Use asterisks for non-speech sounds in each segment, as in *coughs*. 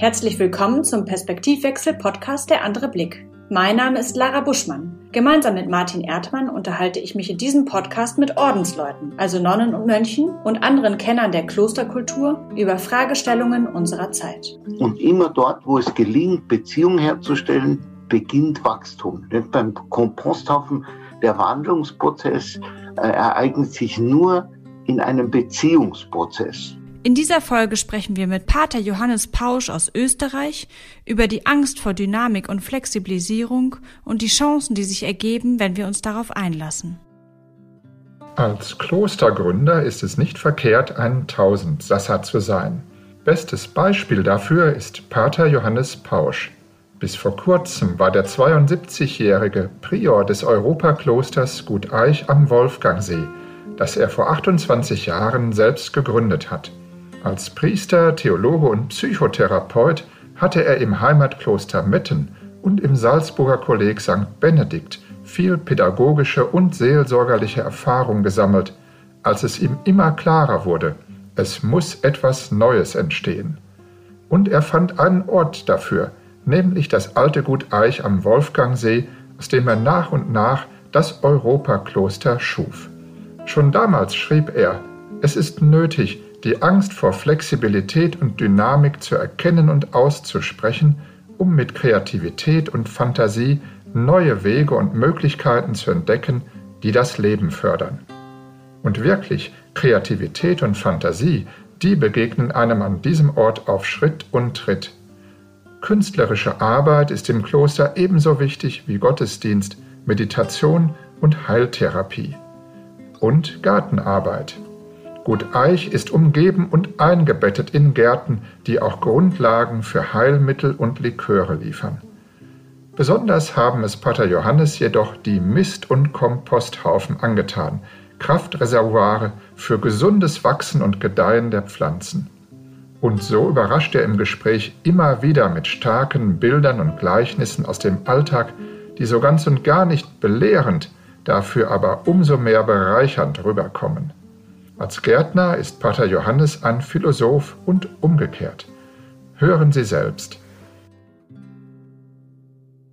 Herzlich willkommen zum Perspektivwechsel-Podcast Der andere Blick. Mein Name ist Lara Buschmann. Gemeinsam mit Martin Erdmann unterhalte ich mich in diesem Podcast mit Ordensleuten, also Nonnen und Mönchen und anderen Kennern der Klosterkultur über Fragestellungen unserer Zeit. Und immer dort, wo es gelingt, Beziehungen herzustellen, beginnt Wachstum. Nicht beim Komposthaufen, der Wandlungsprozess äh, ereignet sich nur in einem Beziehungsprozess. In dieser Folge sprechen wir mit Pater Johannes Pausch aus Österreich über die Angst vor Dynamik und Flexibilisierung und die Chancen, die sich ergeben, wenn wir uns darauf einlassen. Als Klostergründer ist es nicht verkehrt, ein Tausendsasser zu sein. Bestes Beispiel dafür ist Pater Johannes Pausch. Bis vor kurzem war der 72-jährige Prior des Europaklosters Gut Eich am Wolfgangsee, das er vor 28 Jahren selbst gegründet hat. Als Priester, Theologe und Psychotherapeut hatte er im Heimatkloster Metten und im Salzburger Kolleg St. Benedikt viel pädagogische und seelsorgerliche Erfahrung gesammelt, als es ihm immer klarer wurde, es muss etwas Neues entstehen. Und er fand einen Ort dafür, nämlich das alte Gut Eich am Wolfgangsee, aus dem er nach und nach das Europakloster schuf. Schon damals schrieb er, es ist nötig, die Angst vor Flexibilität und Dynamik zu erkennen und auszusprechen, um mit Kreativität und Fantasie neue Wege und Möglichkeiten zu entdecken, die das Leben fördern. Und wirklich, Kreativität und Fantasie, die begegnen einem an diesem Ort auf Schritt und Tritt. Künstlerische Arbeit ist im Kloster ebenso wichtig wie Gottesdienst, Meditation und Heiltherapie. Und Gartenarbeit. Gut Eich ist umgeben und eingebettet in Gärten, die auch Grundlagen für Heilmittel und Liköre liefern. Besonders haben es Pater Johannes jedoch die Mist- und Komposthaufen angetan, Kraftreservoire für gesundes Wachsen und Gedeihen der Pflanzen. Und so überrascht er im Gespräch immer wieder mit starken Bildern und Gleichnissen aus dem Alltag, die so ganz und gar nicht belehrend, dafür aber umso mehr bereichernd rüberkommen. Als Gärtner ist Pater Johannes ein Philosoph und umgekehrt. Hören Sie selbst.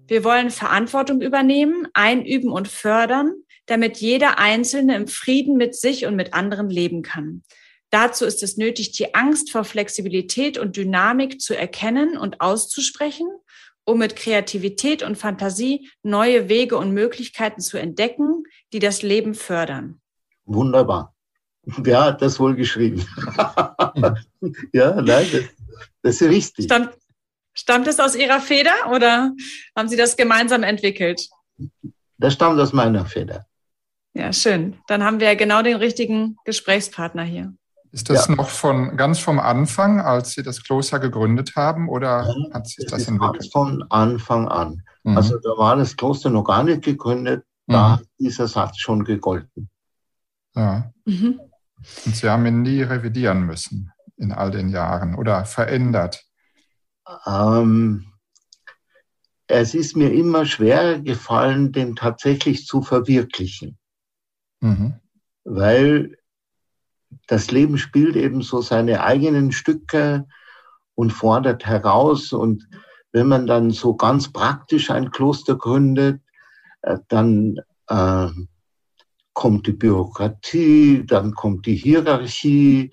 Wir wollen Verantwortung übernehmen, einüben und fördern, damit jeder Einzelne im Frieden mit sich und mit anderen leben kann. Dazu ist es nötig, die Angst vor Flexibilität und Dynamik zu erkennen und auszusprechen, um mit Kreativität und Fantasie neue Wege und Möglichkeiten zu entdecken, die das Leben fördern. Wunderbar. Wer hat das wohl geschrieben? *laughs* ja, nein, das, das, ist richtig. Stammt, stammt es aus Ihrer Feder oder haben Sie das gemeinsam entwickelt? Das stammt aus meiner Feder. Ja, schön. Dann haben wir genau den richtigen Gesprächspartner hier. Ist das ja. noch von ganz vom Anfang, als Sie das Kloster gegründet haben, oder ja, hat sich das entwickelt? Ganz von Anfang an. Mhm. Also da war das Kloster noch gar nicht gegründet, da mhm. hat dieser Satz schon gegolten. Ja. Mhm. Und Sie haben ihn nie revidieren müssen in all den Jahren oder verändert? Ähm, es ist mir immer schwer gefallen, den tatsächlich zu verwirklichen. Mhm. Weil das Leben spielt eben so seine eigenen Stücke und fordert heraus. Und wenn man dann so ganz praktisch ein Kloster gründet, äh, dann äh, kommt die Bürokratie, dann kommt die Hierarchie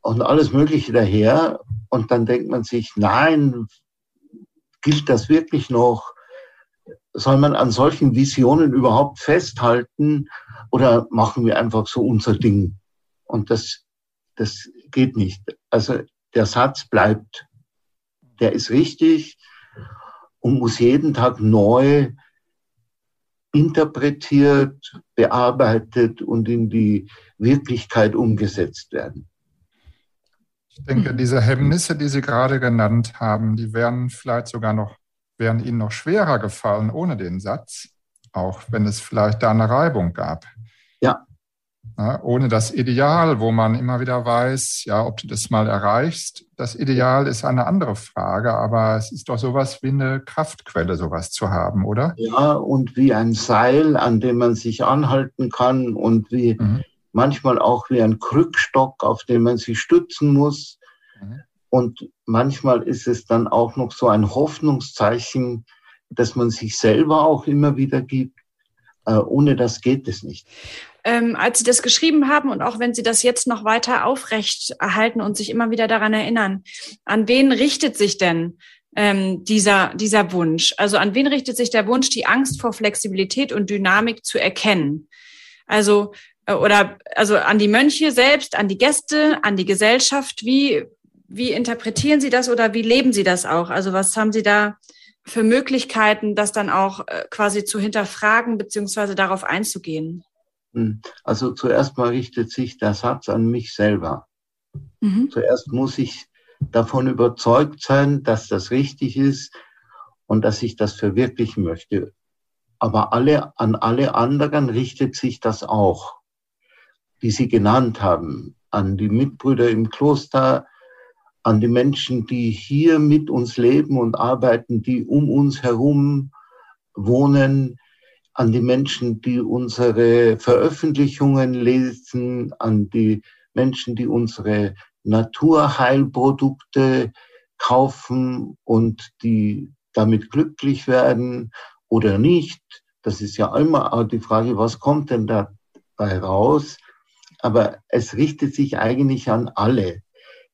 und alles Mögliche daher. Und dann denkt man sich, nein, gilt das wirklich noch? Soll man an solchen Visionen überhaupt festhalten oder machen wir einfach so unser Ding? Und das, das geht nicht. Also der Satz bleibt, der ist richtig und muss jeden Tag neu interpretiert, bearbeitet und in die Wirklichkeit umgesetzt werden. Ich denke, diese Hemmnisse, die Sie gerade genannt haben, die wären vielleicht sogar noch, wären Ihnen noch schwerer gefallen ohne den Satz, auch wenn es vielleicht da eine Reibung gab. Ja, ja, ohne das Ideal, wo man immer wieder weiß, ja, ob du das mal erreichst. Das Ideal ist eine andere Frage, aber es ist doch sowas wie eine Kraftquelle, sowas zu haben, oder? Ja, und wie ein Seil, an dem man sich anhalten kann und wie mhm. manchmal auch wie ein Krückstock, auf dem man sich stützen muss. Mhm. Und manchmal ist es dann auch noch so ein Hoffnungszeichen, dass man sich selber auch immer wieder gibt. Äh, ohne das geht es nicht. Ähm, als Sie das geschrieben haben und auch wenn Sie das jetzt noch weiter aufrecht erhalten und sich immer wieder daran erinnern, an wen richtet sich denn ähm, dieser, dieser Wunsch? Also an wen richtet sich der Wunsch, die Angst vor Flexibilität und Dynamik zu erkennen? Also äh, oder also an die Mönche selbst, an die Gäste, an die Gesellschaft. Wie wie interpretieren Sie das oder wie leben Sie das auch? Also was haben Sie da für Möglichkeiten, das dann auch äh, quasi zu hinterfragen beziehungsweise darauf einzugehen? Hm. Also zuerst mal richtet sich der Satz an mich selber. Mhm. Zuerst muss ich davon überzeugt sein, dass das richtig ist und dass ich das verwirklichen möchte. Aber alle, an alle anderen richtet sich das auch, die Sie genannt haben, an die Mitbrüder im Kloster, an die Menschen, die hier mit uns leben und arbeiten, die um uns herum wohnen, an die Menschen, die unsere Veröffentlichungen lesen, an die Menschen, die unsere Naturheilprodukte kaufen und die damit glücklich werden oder nicht. Das ist ja immer die Frage, was kommt denn dabei raus? Aber es richtet sich eigentlich an alle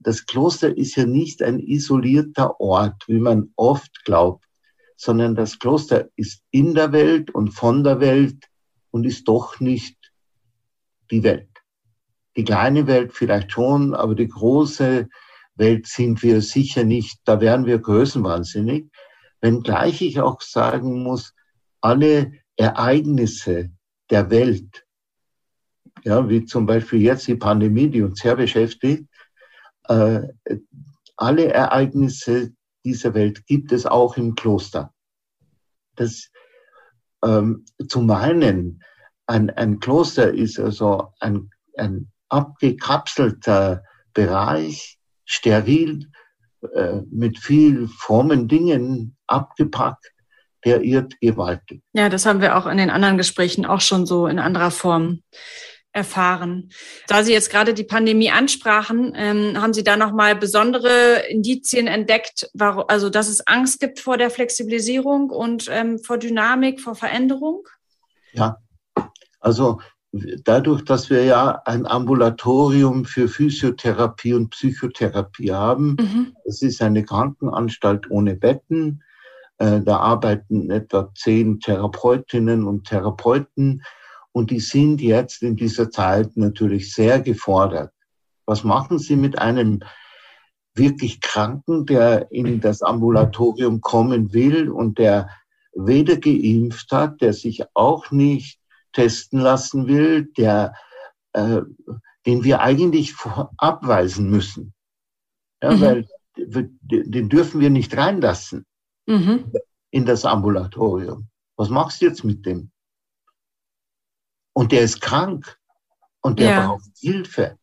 das Kloster ist ja nicht ein isolierter Ort, wie man oft glaubt, sondern das Kloster ist in der Welt und von der Welt und ist doch nicht die Welt. Die kleine Welt vielleicht schon, aber die große Welt sind wir sicher nicht. Da wären wir größenwahnsinnig. Wenngleich ich auch sagen muss, alle Ereignisse der Welt, ja, wie zum Beispiel jetzt die Pandemie, die uns sehr beschäftigt, äh, alle Ereignisse dieser Welt gibt es auch im Kloster. Das ähm, zu meinen, ein, ein Kloster ist also ein, ein abgekapselter Bereich, steril, äh, mit viel frommen Dingen abgepackt, der irrt gewaltig. Ja, das haben wir auch in den anderen Gesprächen auch schon so in anderer Form erfahren. Da Sie jetzt gerade die Pandemie ansprachen, ähm, haben Sie da nochmal besondere Indizien entdeckt, warum, also dass es Angst gibt vor der Flexibilisierung und ähm, vor Dynamik, vor Veränderung? Ja, also dadurch, dass wir ja ein Ambulatorium für Physiotherapie und Psychotherapie haben, mhm. es ist eine Krankenanstalt ohne Betten, äh, da arbeiten etwa zehn Therapeutinnen und Therapeuten, und die sind jetzt in dieser Zeit natürlich sehr gefordert. Was machen Sie mit einem wirklich Kranken, der in das Ambulatorium kommen will und der weder geimpft hat, der sich auch nicht testen lassen will, der, äh, den wir eigentlich abweisen müssen. Ja, mhm. Weil den dürfen wir nicht reinlassen mhm. in das Ambulatorium. Was machst du jetzt mit dem? Und der ist krank und der ja. braucht Hilfe.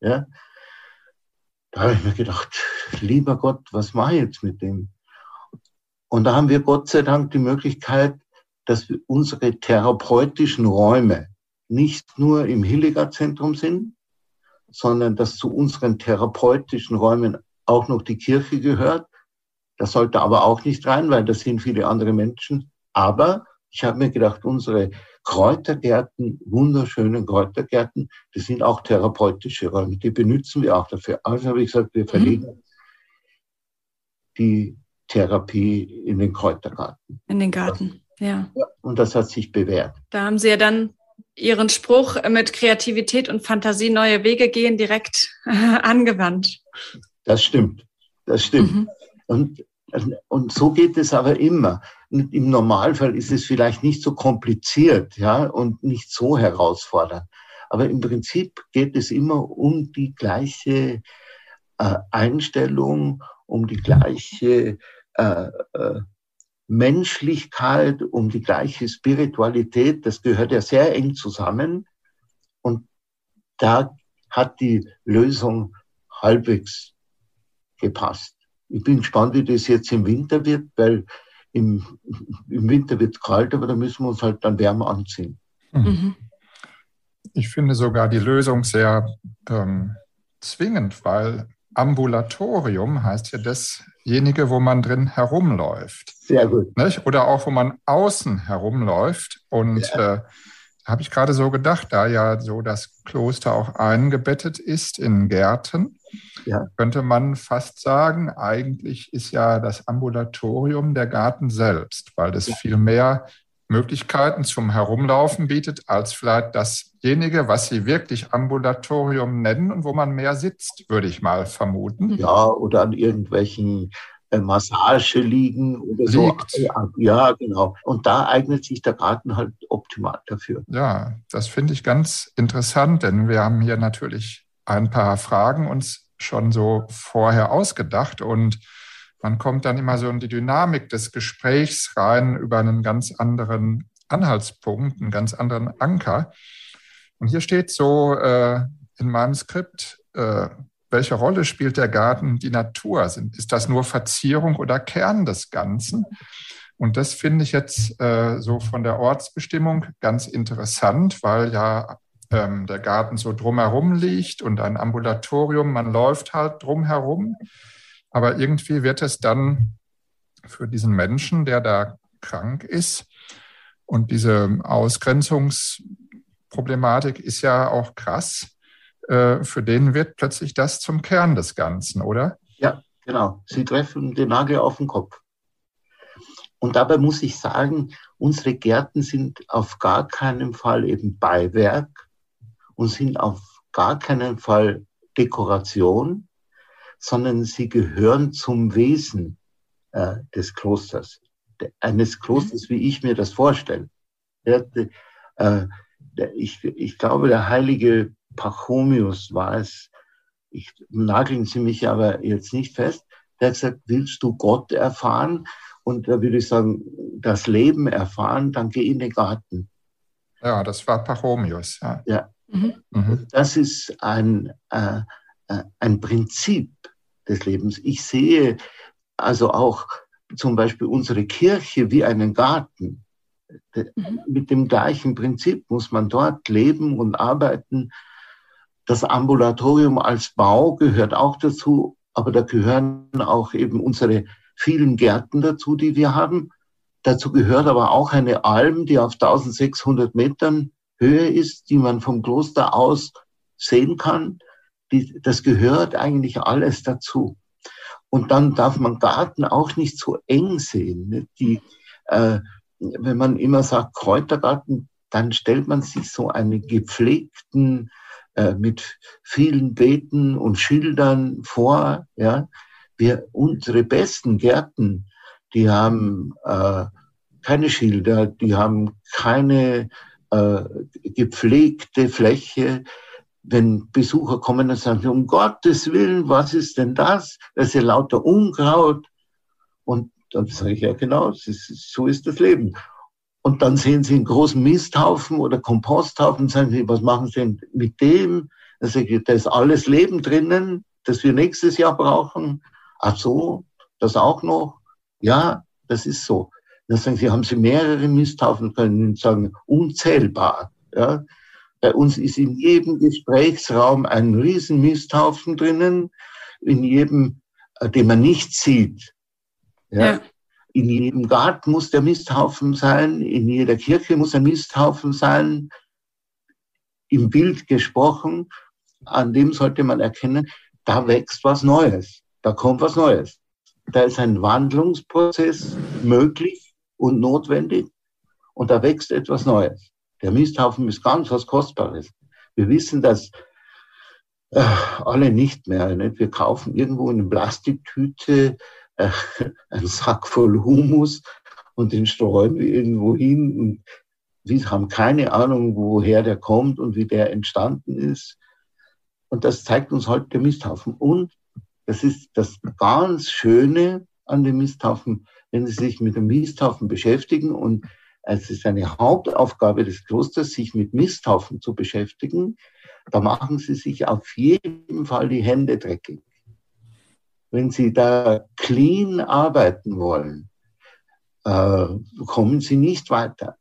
Ja? Da habe ich mir gedacht, lieber Gott, was mache ich jetzt mit dem? Und da haben wir Gott sei Dank die Möglichkeit, dass wir unsere therapeutischen Räume nicht nur im Hildegard-Zentrum sind, sondern dass zu unseren therapeutischen Räumen auch noch die Kirche gehört. Das sollte aber auch nicht rein, weil das sind viele andere Menschen. Aber ich habe mir gedacht, unsere Kräutergärten, wunderschönen Kräutergärten, die sind auch therapeutische Räume, die benutzen wir auch dafür. Also habe ich gesagt, wir verlegen mhm. die Therapie in den Kräutergarten. In den Garten, ja. ja. Und das hat sich bewährt. Da haben Sie ja dann Ihren Spruch mit Kreativität und Fantasie neue Wege gehen direkt *laughs* angewandt. Das stimmt, das stimmt. Mhm. Und und so geht es aber immer. Im Normalfall ist es vielleicht nicht so kompliziert, ja, und nicht so herausfordernd. Aber im Prinzip geht es immer um die gleiche äh, Einstellung, um die gleiche äh, äh, Menschlichkeit, um die gleiche Spiritualität. Das gehört ja sehr eng zusammen. Und da hat die Lösung halbwegs gepasst. Ich bin gespannt, wie das jetzt im Winter wird, weil im, im Winter wird es kalt, aber da müssen wir uns halt dann wärmer anziehen. Mhm. mhm. Ich finde sogar die Lösung sehr ähm, zwingend, weil Ambulatorium heißt ja dasjenige, wo man drin herumläuft. Sehr gut. Nicht? Oder auch, wo man außen herumläuft. Und ja. äh, habe ich gerade so gedacht, da ja so das Kloster auch eingebettet ist in Gärten, ja. könnte man fast sagen, eigentlich ist ja das Ambulatorium der Garten selbst, weil das ja. viel mehr Möglichkeiten zum Herumlaufen bietet, als vielleicht dasjenige, was Sie wirklich Ambulatorium nennen und wo man mehr sitzt, würde ich mal vermuten. Ja, oder an irgendwelchen äh, Massage liegen oder Liegt. so. Ja, genau. Und da eignet sich der Garten halt optimal dafür. Ja, das finde ich ganz interessant, denn wir haben hier natürlich ein paar Fragen uns schon so vorher ausgedacht und man kommt dann immer so in die Dynamik des Gesprächs rein über einen ganz anderen Anhaltspunkt, einen ganz anderen Anker. Und hier steht so äh, in meinem Skript, äh, welche Rolle spielt der Garten die Natur? Ist das nur Verzierung oder Kern des Ganzen? Und das finde ich jetzt äh, so von der Ortsbestimmung ganz interessant, weil ja ähm, der Garten so drumherum liegt und ein Ambulatorium, man läuft halt drumherum. Aber irgendwie wird es dann für diesen Menschen, der da krank ist, und diese Ausgrenzungsproblematik ist ja auch krass, äh, für den wird plötzlich das zum Kern des Ganzen, oder? Ja, genau. Sie treffen den Nagel auf den Kopf. Und dabei muss ich sagen, unsere Gärten sind auf gar keinen Fall eben Beiwerk und sind auf gar keinen Fall Dekoration, sondern sie gehören zum Wesen äh, des Klosters, eines Klosters, wie ich mir das vorstelle. Ja, äh, ich, ich glaube, der heilige Pachomius war es, ich nageln Sie mich aber jetzt nicht fest, der hat gesagt, willst du Gott erfahren? Und da würde ich sagen, das Leben erfahren, dann geh in den Garten. Ja, das war Pachomius. Ja. ja. Mhm. mhm. Das ist ein, äh, äh ein Prinzip, des Lebens. Ich sehe also auch zum Beispiel unsere Kirche wie einen Garten. Mhm. Mit dem gleichen Prinzip muss man dort leben und arbeiten. Das Ambulatorium als Bau gehört auch dazu, aber da gehören auch eben unsere vielen Gärten dazu, die wir haben. Dazu gehört aber auch eine Alm, die auf 1600 Metern Höhe ist, die man vom Kloster aus sehen kann die, das gehört eigentlich alles dazu. Und dann darf man Garten auch nicht so eng sehen. Ne? Die, äh, wenn man immer sagt Kräutergarten, dann stellt man sich so einen gepflegten, äh, mit vielen Beeten und Schildern vor. Ja? Wir, unsere besten Gärten, die haben äh, keine Schilder, die haben keine äh, gepflegte Fläche, wenn Besucher kommen und sagen, um Gottes Willen, was ist denn das? Das ist ja lauter Unkraut. Und dann sage ich, ja genau, ist, so ist das Leben. Und dann sehen Sie einen großen Misthaufen oder Komposthaufen und sagen Sie, was machen Sie denn mit dem? Dann sage ich, da ist alles Leben drinnen, das wir nächstes Jahr brauchen. Ach so, das auch noch? Ja, das ist so. Dann sagen Sie, haben Sie mehrere Misthaufen, können Sie sagen, unzählbar. Ja, bei uns ist in jedem Gesprächsraum ein riesen Misthaufen drinnen, in jedem, äh, den man nicht sieht. Ja. ja. In jedem Garten muss der Misthaufen sein, in jeder Kirche muss ein Misthaufen sein. Im Bild gesprochen, an dem sollte man erkennen, da wächst was Neues, da kommt was Neues. Da ist ein Wandlungsprozess möglich und notwendig und da wächst etwas Neues. Der Misthaufen ist ganz was Kostbares. Wir wissen das äh, alle nicht mehr. Nicht? Wir kaufen irgendwo in einer Plastiktüte äh, *laughs* einen Sack voll Humus und den streuen wir irgendwo hin und wir haben keine Ahnung, woher der kommt und wie der entstanden ist. Und das zeigt uns halt der Misthaufen. Und das ist das ganz Schöne an dem Misthaufen, wenn Sie sich mit dem Misthaufen beschäftigen und es ist eine Hauptaufgabe des Klosters, sich mit Misthaufen zu beschäftigen. Da machen Sie sich auf jeden Fall die Hände dreckig. Wenn Sie da clean arbeiten wollen, äh, kommen Sie nicht weiter.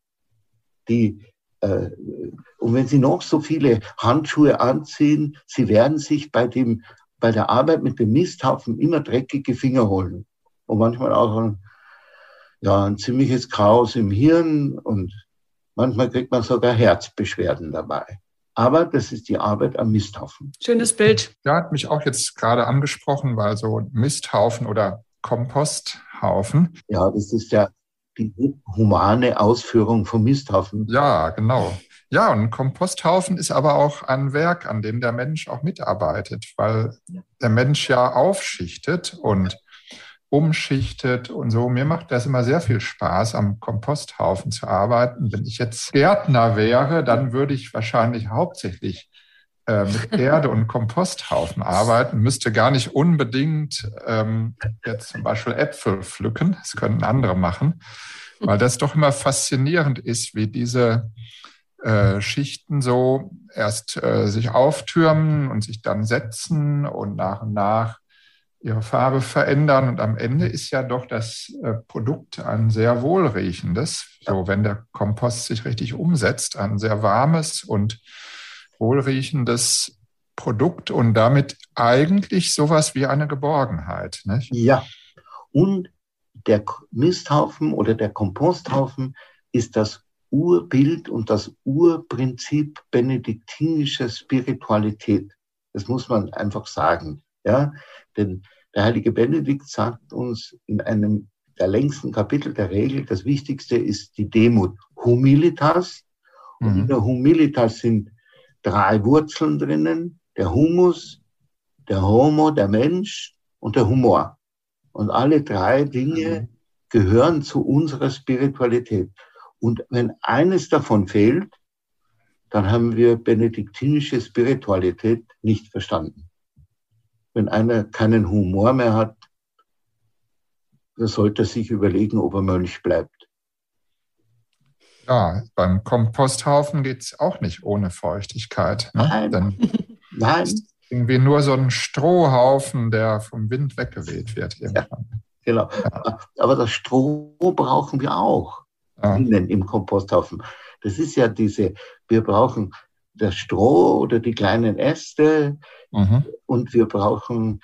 Die, äh, und wenn Sie noch so viele Handschuhe anziehen, Sie werden sich bei dem bei der Arbeit mit dem Misthaufen immer dreckige Finger holen und manchmal auch ja, ein ziemliches Chaos im Hirn und manchmal kriegt man sogar Herzbeschwerden dabei. Aber das ist die Arbeit am Misthaufen. Schönes Bild. Ja, hat mich auch jetzt gerade angesprochen, weil so Misthaufen oder Komposthaufen. Ja, das ist ja die humane Ausführung vom Misthaufen. Ja, genau. Ja, und ein Komposthaufen ist aber auch ein Werk, an dem der Mensch auch mitarbeitet, weil der Mensch ja aufschichtet und umschichtet und so. Mir macht das immer sehr viel Spaß, am Komposthaufen zu arbeiten. Wenn ich jetzt Gärtner wäre, dann würde ich wahrscheinlich hauptsächlich äh, mit Erde und Komposthaufen arbeiten, müsste gar nicht unbedingt ähm, jetzt zum Beispiel Äpfel pflücken. Das können andere machen, weil das doch immer faszinierend ist, wie diese äh, Schichten so erst äh, sich auftürmen und sich dann setzen und nach und nach ihre Farbe verändern. Und am Ende ist ja doch das äh, Produkt ein sehr wohlriechendes, so wenn der Kompost sich richtig umsetzt, ein sehr warmes und wohlriechendes Produkt und damit eigentlich sowas wie eine Geborgenheit. Nicht? Ja, und der Misthaufen oder der Komposthaufen ist das Urbild und das Urprinzip benediktinischer Spiritualität. Das muss man einfach sagen. Ja, denn der heilige Benedikt sagt uns in einem der längsten Kapitel der Regel, das Wichtigste ist die Demut. Humilitas. Und in mhm. der Humilitas sind drei Wurzeln drinnen. Der Humus, der Homo, der Mensch und der Humor. Und alle drei Dinge mhm. gehören zu unserer Spiritualität. Und wenn eines davon fehlt, dann haben wir benediktinische Spiritualität nicht verstanden. Wenn einer keinen Humor mehr hat, dann sollte er sich überlegen, ob er Mönch bleibt. Ja, beim Komposthaufen geht es auch nicht ohne Feuchtigkeit. Ne? Nein. Dann *laughs* Nein. Ist irgendwie nur so ein Strohhaufen, der vom Wind weggeweht wird. Irgendwann. Ja, genau. Ja. Aber das Stroh brauchen wir auch ja. innen im Komposthaufen. Das ist ja diese, wir brauchen das Stroh oder die kleinen Äste mhm. und wir brauchen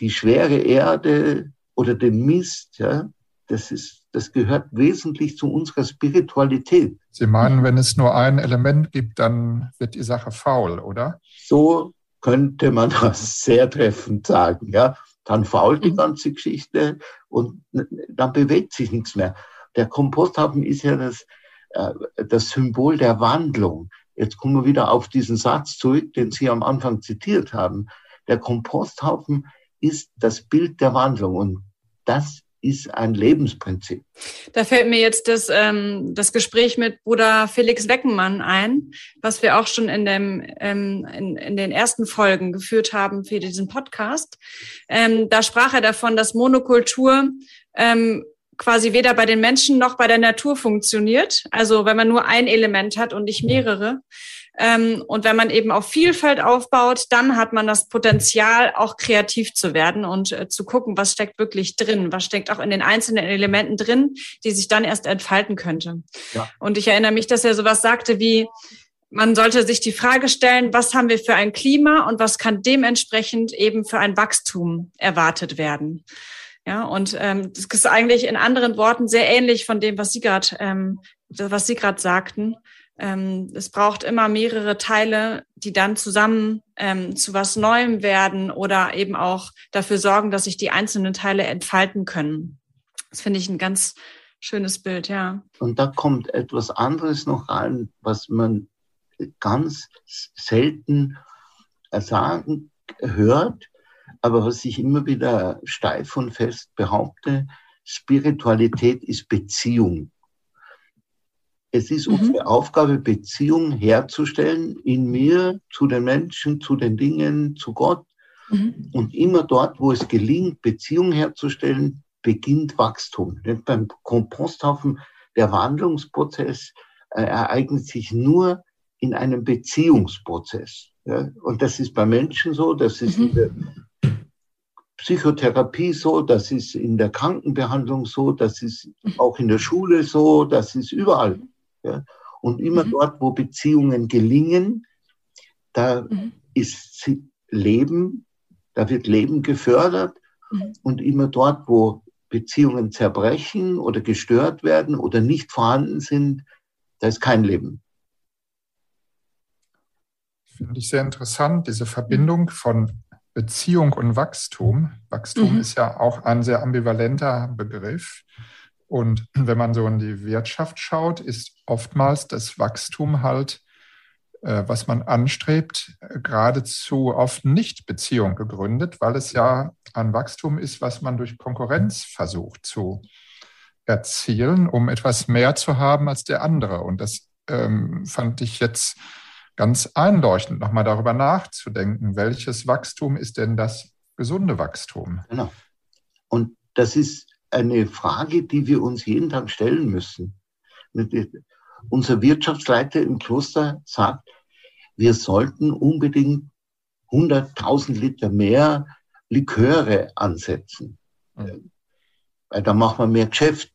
die schwere Erde oder den Mist. Ja? Das, ist, das gehört wesentlich zu unserer Spiritualität. Sie meinen, wenn es nur ein Element gibt, dann wird die Sache faul, oder? So könnte man *laughs* das sehr treffend sagen. Ja? Dann fault die mhm. ganze Geschichte und dann bewegt sich nichts mehr der Komposthaufen ist ja das, äh, das Symbol der Wandlung. Jetzt kommen wir wieder auf diesen Satz zurück, den Sie am Anfang zitiert haben. Der Komposthaufen ist das Bild der Wandlung und das ist ein Lebensprinzip. Da fällt mir jetzt das, ähm, das Gespräch mit Bruder Felix Weckenmann ein, was wir auch schon in, dem, ähm, in, in den ersten Folgen geführt haben für diesen Podcast. Ähm, da sprach er davon, dass Monokultur ähm, quasi weder bei den Menschen noch bei der Natur funktioniert. Also wenn man nur ein Element hat und nicht mehrere. Ähm, und wenn man eben auf Vielfalt aufbaut, dann hat man das Potenzial, auch kreativ zu werden und äh, zu gucken, was steckt wirklich drin, was steckt auch in den einzelnen Elementen drin, die sich dann erst entfalten könnte. Ja. Und ich erinnere mich, dass er sowas sagte wie, man sollte sich die Frage stellen, was haben wir für ein Klima und was kann dementsprechend eben für ein Wachstum erwartet werden. Ja, und ähm, das ist eigentlich in anderen Worten sehr ähnlich von dem, was Sie gerade, ähm, was Sie gerade sagten. Ähm, es braucht immer mehrere Teile, die dann zusammen ähm, zu was Neuem werden oder eben auch dafür sorgen, dass sich die einzelnen Teile entfalten können. Das finde ich ein ganz schönes Bild, ja. Und da kommt etwas anderes noch rein, was man ganz selten sagen hört, aber was ich immer wieder steif und fest behaupte, Spiritualität ist Beziehung. Es ist mhm. unsere Aufgabe, Beziehung herzustellen in mir, zu den Menschen, zu den Dingen, zu Gott. Mhm. Und immer dort, wo es gelingt, Beziehung herzustellen, beginnt Wachstum. Denn beim Komposthaufen, der Wandlungsprozess äh, ereignet sich nur in einem Beziehungsprozess. Ja? Und das ist bei Menschen so, das ist mhm. in der Psychotherapie so, das ist in der Krankenbehandlung so, das ist auch in der Schule so, das ist überall. Ja. Und immer mhm. dort, wo Beziehungen gelingen, da mhm. ist Leben, Da wird Leben gefördert mhm. und immer dort, wo Beziehungen zerbrechen oder gestört werden oder nicht vorhanden sind, da ist kein Leben. Finde ich sehr interessant, diese Verbindung von Beziehung und Wachstum. Wachstum mhm. ist ja auch ein sehr ambivalenter Begriff. Und wenn man so in die Wirtschaft schaut, ist oftmals das Wachstum halt, äh, was man anstrebt, geradezu auf Nicht-Beziehung gegründet, weil es ja ein Wachstum ist, was man durch Konkurrenz versucht zu erzielen, um etwas mehr zu haben als der andere. Und das ähm, fand ich jetzt ganz einleuchtend, nochmal darüber nachzudenken, welches Wachstum ist denn das gesunde Wachstum? Genau. Und das ist eine Frage, die wir uns jeden Tag stellen müssen. Unser Wirtschaftsleiter im Kloster sagt, wir sollten unbedingt 100.000 Liter mehr Liköre ansetzen. Mhm. Weil da machen wir mehr Geschäft.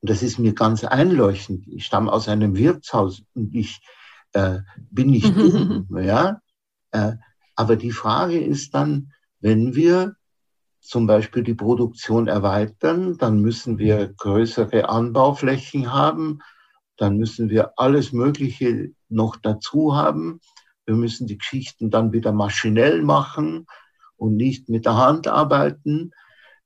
Und das ist mir ganz einleuchtend. Ich stamme aus einem Wirtshaus und ich äh, bin nicht dumm, ja. Äh, aber die Frage ist dann, wenn wir zum Beispiel die Produktion erweitern, dann müssen wir größere Anbauflächen haben, dann müssen wir alles Mögliche noch dazu haben. Wir müssen die Geschichten dann wieder maschinell machen und nicht mit der Hand arbeiten.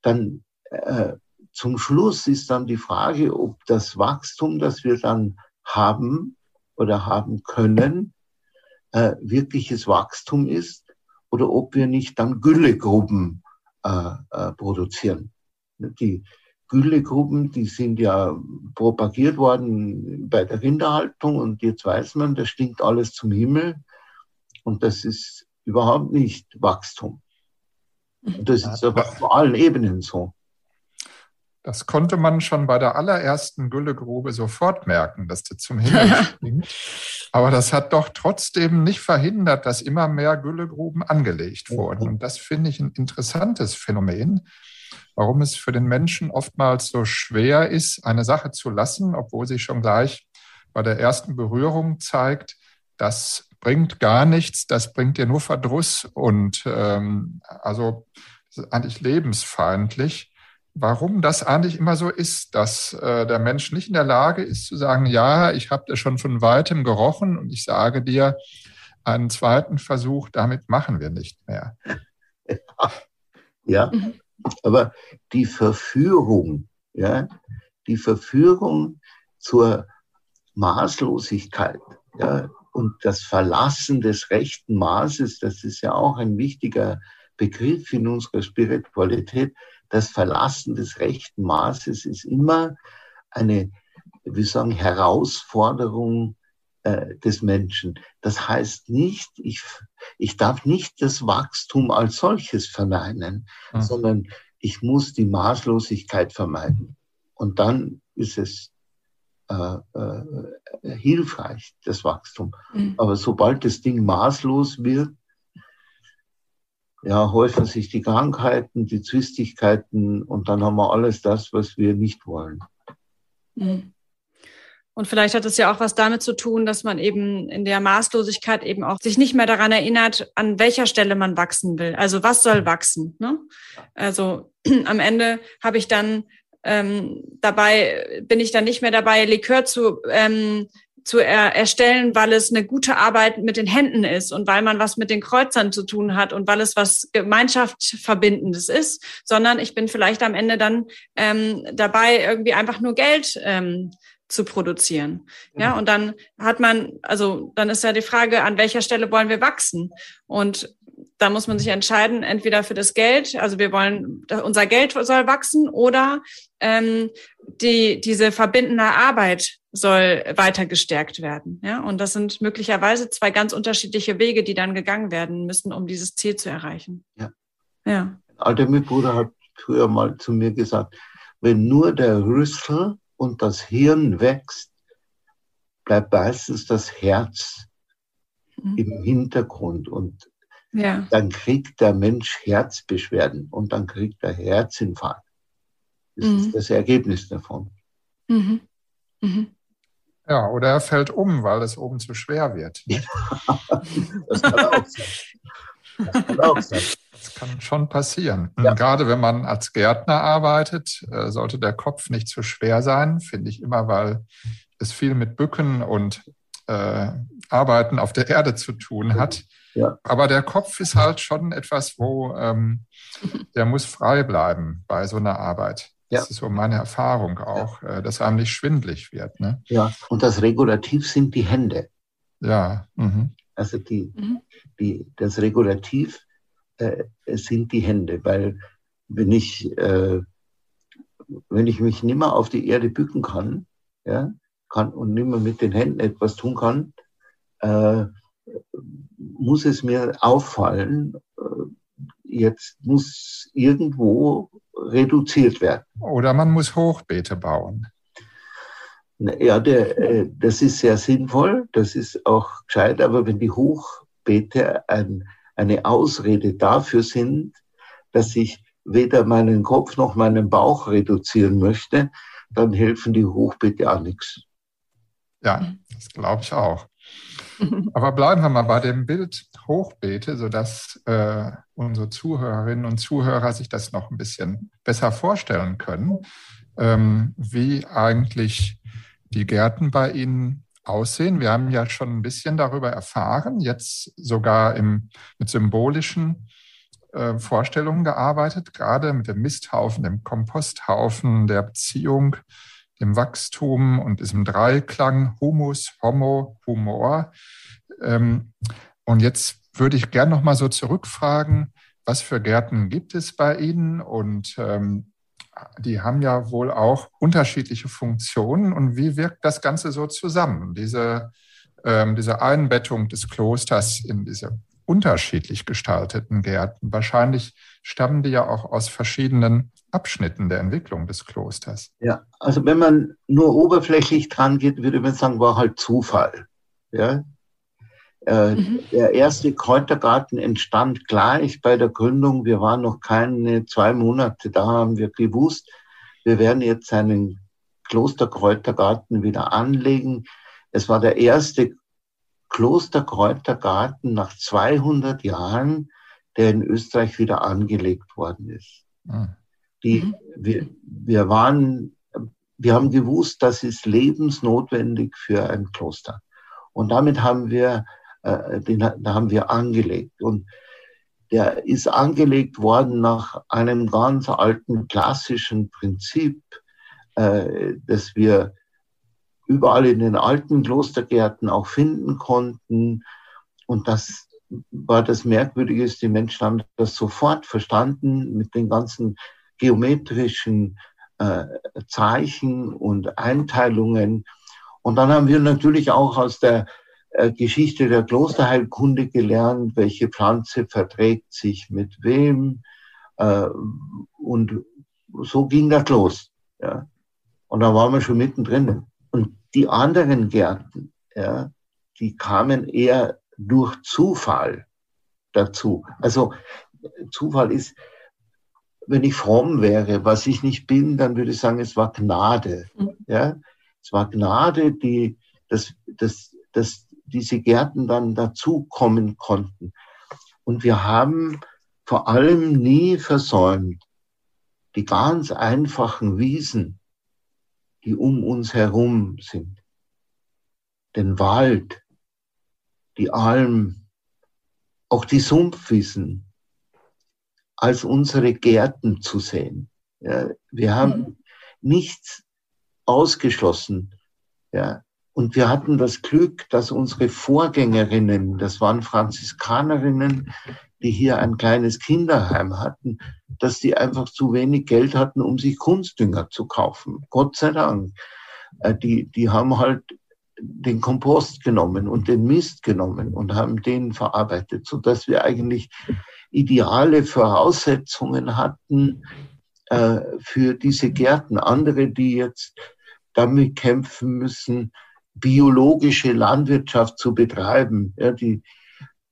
Dann äh, zum Schluss ist dann die Frage, ob das Wachstum, das wir dann haben, oder haben können, äh, wirkliches Wachstum ist oder ob wir nicht dann Güllegruben äh, äh, produzieren. Die Güllegruben, die sind ja propagiert worden bei der Rinderhaltung und jetzt weiß man, das stinkt alles zum Himmel und das ist überhaupt nicht Wachstum. Und das ist aber auf allen Ebenen so. Das konnte man schon bei der allerersten Güllegrube sofort merken, dass der zum Himmel *laughs* springt. Aber das hat doch trotzdem nicht verhindert, dass immer mehr Güllegruben angelegt wurden. Und das finde ich ein interessantes Phänomen, warum es für den Menschen oftmals so schwer ist, eine Sache zu lassen, obwohl sie schon gleich bei der ersten Berührung zeigt, das bringt gar nichts, das bringt dir nur Verdruss und ähm, also eigentlich lebensfeindlich warum das eigentlich immer so ist, dass äh, der Mensch nicht in der Lage ist zu sagen, ja, ich habe das schon von weitem gerochen und ich sage dir, einen zweiten Versuch, damit machen wir nicht mehr. Ja, aber die Verführung, ja, die Verführung zur Maßlosigkeit, ja, und das Verlassen des rechten Maßes, das ist ja auch ein wichtiger Begriff in unserer Spiritualität, das Verlassen des rechten Maßes ist immer eine, wie sagen, Herausforderung äh, des Menschen. Das heißt nicht, ich, ich darf nicht das Wachstum als solches verneinen, mhm. sondern ich muss die Maßlosigkeit vermeiden. Und dann ist es äh, äh, hilfreich, das Wachstum. Mhm. Aber sobald das Ding maßlos wird, ja, häufen sich die Krankheiten, die Zwistigkeiten und dann haben wir alles das, was wir nicht wollen. Mhm. Und vielleicht hat es ja auch was damit zu tun, dass man eben in der Maßlosigkeit eben auch sich nicht mehr daran erinnert, an welcher Stelle man wachsen will. Also was soll wachsen? Ne? Also *clears throat* am Ende habe ich dann ähm, dabei, bin ich dann nicht mehr dabei, Likör zu ähm, zu er erstellen, weil es eine gute Arbeit mit den Händen ist und weil man was mit den Kreuzern zu tun hat und weil es was Gemeinschaftsverbindendes ist, sondern ich bin vielleicht am Ende dann ähm, dabei, irgendwie einfach nur Geld ähm, zu produzieren. Ja, und dann hat man, also dann ist ja die Frage, an welcher Stelle wollen wir wachsen? Und da muss man sich entscheiden, entweder für das Geld, also wir wollen, unser Geld soll wachsen oder ähm, die, diese verbindende Arbeit soll weiter gestärkt werden. Ja, und das sind möglicherweise zwei ganz unterschiedliche Wege, die dann gegangen werden müssen, um dieses Ziel zu erreichen. Ja. ja. Ein alter Mitbruder hat früher mal zu mir gesagt, wenn nur der Rüssel und das Hirn wächst, bleibt meistens das Herz mhm. im Hintergrund und ja. dann kriegt der Mensch Herzbeschwerden und dann kriegt er Herzinfarkt. Das mhm. ist das Ergebnis davon. Mhm. Mhm. Ja, oder er fällt um, weil es oben zu schwer wird. *laughs* das kann auch sein. Das kann auch sein. Das kann schon passieren. Ja. Gerade wenn man als Gärtner arbeitet, äh, sollte der Kopf nicht zu schwer sein, finde ich immer, weil es viel mit Bücken und äh, Arbeiten auf der Erde zu tun hat. Ja. Aber der Kopf ist halt schon etwas, wo ähm, der muss frei bleiben bei so einer Arbeit. Ja. Das ist so meine Erfahrung auch, ja. Äh, dass einem nicht schwindlig wird. Ne? Ja, und das Regulativ sind die Hände. Ja. Mhm. Also die, mhm. die, das Regulativ äh, sind die Hände, weil wenn ich, äh, wenn ich mich nimmer auf die Erde bücken kann, ja, kann und nimmer mit den Händen etwas tun kann, äh, muss es mir auffallen, äh, jetzt muss irgendwo reduziert werden. Oder man muss Hochbeete bauen. Ja, der, äh, das ist sehr sinnvoll, das ist auch gescheit, aber wenn die Hochbeete ein, eine Ausrede dafür sind, dass ich weder meinen Kopf noch meinen Bauch reduzieren möchte, dann helfen die Hochbeete auch nichts. Ja, das glaube ich auch. *laughs* Aber bleiben wir mal bei dem Bild Hochbeete, sodass äh, unsere Zuhörerinnen und Zuhörer sich das noch ein bisschen besser vorstellen können, ähm, wie eigentlich die Gärten bei Ihnen aussehen. Wir haben ja schon ein bisschen darüber erfahren, jetzt sogar im, mit symbolischen äh, Vorstellungen gearbeitet, gerade mit dem Misthaufen, dem Komposthaufen, der Beziehung, dem Wachstum und diesem Dreiklang Humus, Homo, Humor. Ähm, und jetzt würde ich gerne noch mal so zurückfragen, was für Gärten gibt es bei Ihnen und ähm, die haben ja wohl auch unterschiedliche Funktionen. Und wie wirkt das Ganze so zusammen? Diese, ähm, diese Einbettung des Klosters in diese unterschiedlich gestalteten Gärten. Wahrscheinlich stammen die ja auch aus verschiedenen Abschnitten der Entwicklung des Klosters. Ja, also wenn man nur oberflächlich dran geht, würde man sagen, war halt Zufall. Ja, äh, mhm. Der erste Kräutergarten entstand gleich bei der Gründung. Wir waren noch keine zwei Monate da, haben wir gewusst, wir werden jetzt einen Klosterkräutergarten wieder anlegen. Es war der erste Klosterkräutergarten nach 200 Jahren, der in Österreich wieder angelegt worden ist. Mhm. Die, wir, wir waren, wir haben gewusst, das ist lebensnotwendig für ein Kloster. Und damit haben wir äh, den da haben wir angelegt. Und der ist angelegt worden nach einem ganz alten klassischen Prinzip, äh, das wir überall in den alten Klostergärten auch finden konnten. Und das war das Merkwürdige, die Menschen haben das sofort verstanden mit den ganzen geometrischen äh, Zeichen und Einteilungen. Und dann haben wir natürlich auch aus der äh, Geschichte der Klosterheilkunde gelernt, welche Pflanze verträgt sich mit wem. Äh, und so ging das los. Ja. Und da waren wir schon mittendrin. Und die anderen Gärten, ja, die kamen eher durch Zufall dazu. Also Zufall ist, wenn ich fromm wäre, was ich nicht bin, dann würde ich sagen, es war Gnade. Mhm. Ja, es war Gnade, die das, das, das diese Gärten dann dazukommen konnten. Und wir haben vor allem nie versäumt, die ganz einfachen Wiesen, die um uns herum sind, den Wald, die Alm, auch die Sumpfwiesen, als unsere Gärten zu sehen. Ja, wir haben mhm. nichts ausgeschlossen. Ja, und wir hatten das Glück, dass unsere Vorgängerinnen, das waren Franziskanerinnen, die hier ein kleines Kinderheim hatten, dass die einfach zu wenig Geld hatten, um sich Kunstdünger zu kaufen. Gott sei Dank. Äh, die, die haben halt den Kompost genommen und den Mist genommen und haben den verarbeitet, so dass wir eigentlich ideale Voraussetzungen hatten äh, für diese Gärten. Andere, die jetzt damit kämpfen müssen, biologische Landwirtschaft zu betreiben. Ja, die,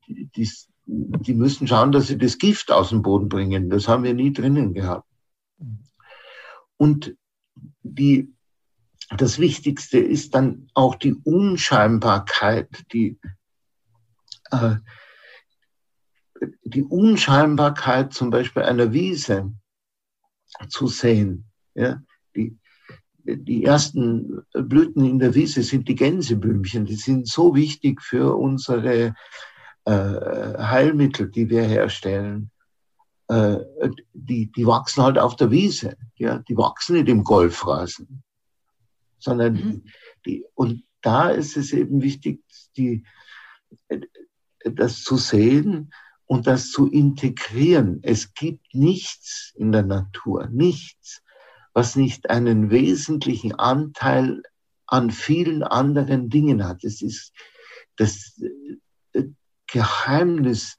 die, die müssen schauen, dass sie das Gift aus dem Boden bringen. Das haben wir nie drinnen gehabt. Und die, das Wichtigste ist dann auch die Unscheinbarkeit, die, äh, die Unscheinbarkeit zum Beispiel einer Wiese zu sehen. Ja, die, die ersten Blüten in der Wiese sind die Gänseblümchen. Die sind so wichtig für unsere äh, Heilmittel, die wir herstellen. Äh, die, die wachsen halt auf der Wiese. Ja, die wachsen nicht im Golfrasen, sondern mhm. die, und da ist es eben wichtig, die, das zu sehen und das zu integrieren. Es gibt nichts in der Natur, nichts, was nicht einen wesentlichen Anteil an vielen anderen Dingen hat. Es ist das Geheimnis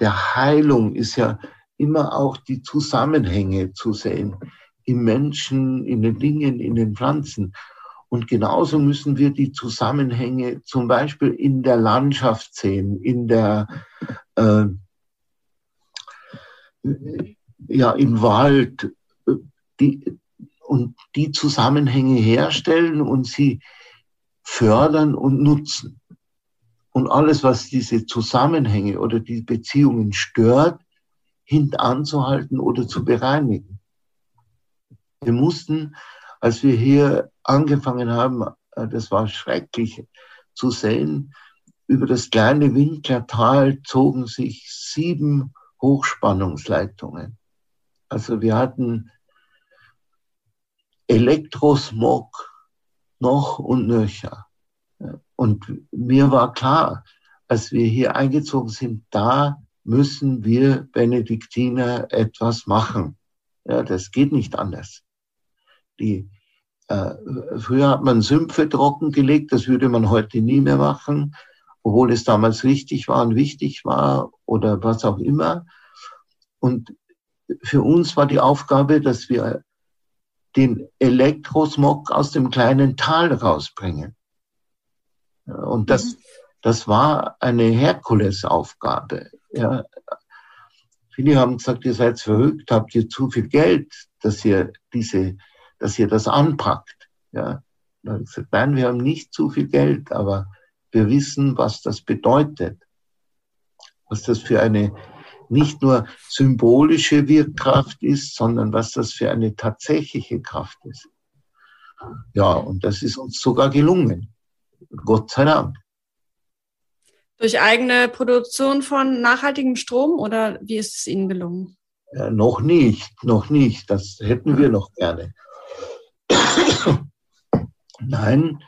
der Heilung ist ja immer auch die Zusammenhänge zu sehen im Menschen, in den Dingen, in den Pflanzen. Und genauso müssen wir die Zusammenhänge zum Beispiel in der Landschaft sehen, in der, äh, ja, im Wald, die, und die Zusammenhänge herstellen und sie fördern und nutzen. Und alles, was diese Zusammenhänge oder die Beziehungen stört, hintanzuhalten oder zu bereinigen. Wir mussten, als wir hier angefangen haben, äh, das war schrecklich zu sehen, über das kleine Winklertal zogen sich sieben Hochspannungsleitungen. Also wir hatten Elektrosmog noch und nöcher. Und mir war klar, als wir hier eingezogen sind, da müssen wir Benediktiner etwas machen. Ja, das geht nicht anders. Die äh, früher hat man Sümpfe trockengelegt, das würde man heute nie mehr machen, obwohl es damals richtig war und wichtig war oder was auch immer. Und für uns war die Aufgabe, dass wir den Elektrosmog aus dem kleinen Tal rausbringen. Und das, mhm. das war eine Herkulesaufgabe. Ja. Viele haben gesagt, ihr seid verrückt, habt ihr zu viel Geld, dass ihr diese dass ihr das anpackt. Ja. Dann habe ich gesagt, nein, wir haben nicht zu viel Geld, aber wir wissen, was das bedeutet. Was das für eine nicht nur symbolische Wirkkraft ist, sondern was das für eine tatsächliche Kraft ist. Ja, und das ist uns sogar gelungen. Gott sei Dank. Durch eigene Produktion von nachhaltigem Strom oder wie ist es Ihnen gelungen? Ja, noch nicht, noch nicht. Das hätten wir noch gerne. *coughs* Nein,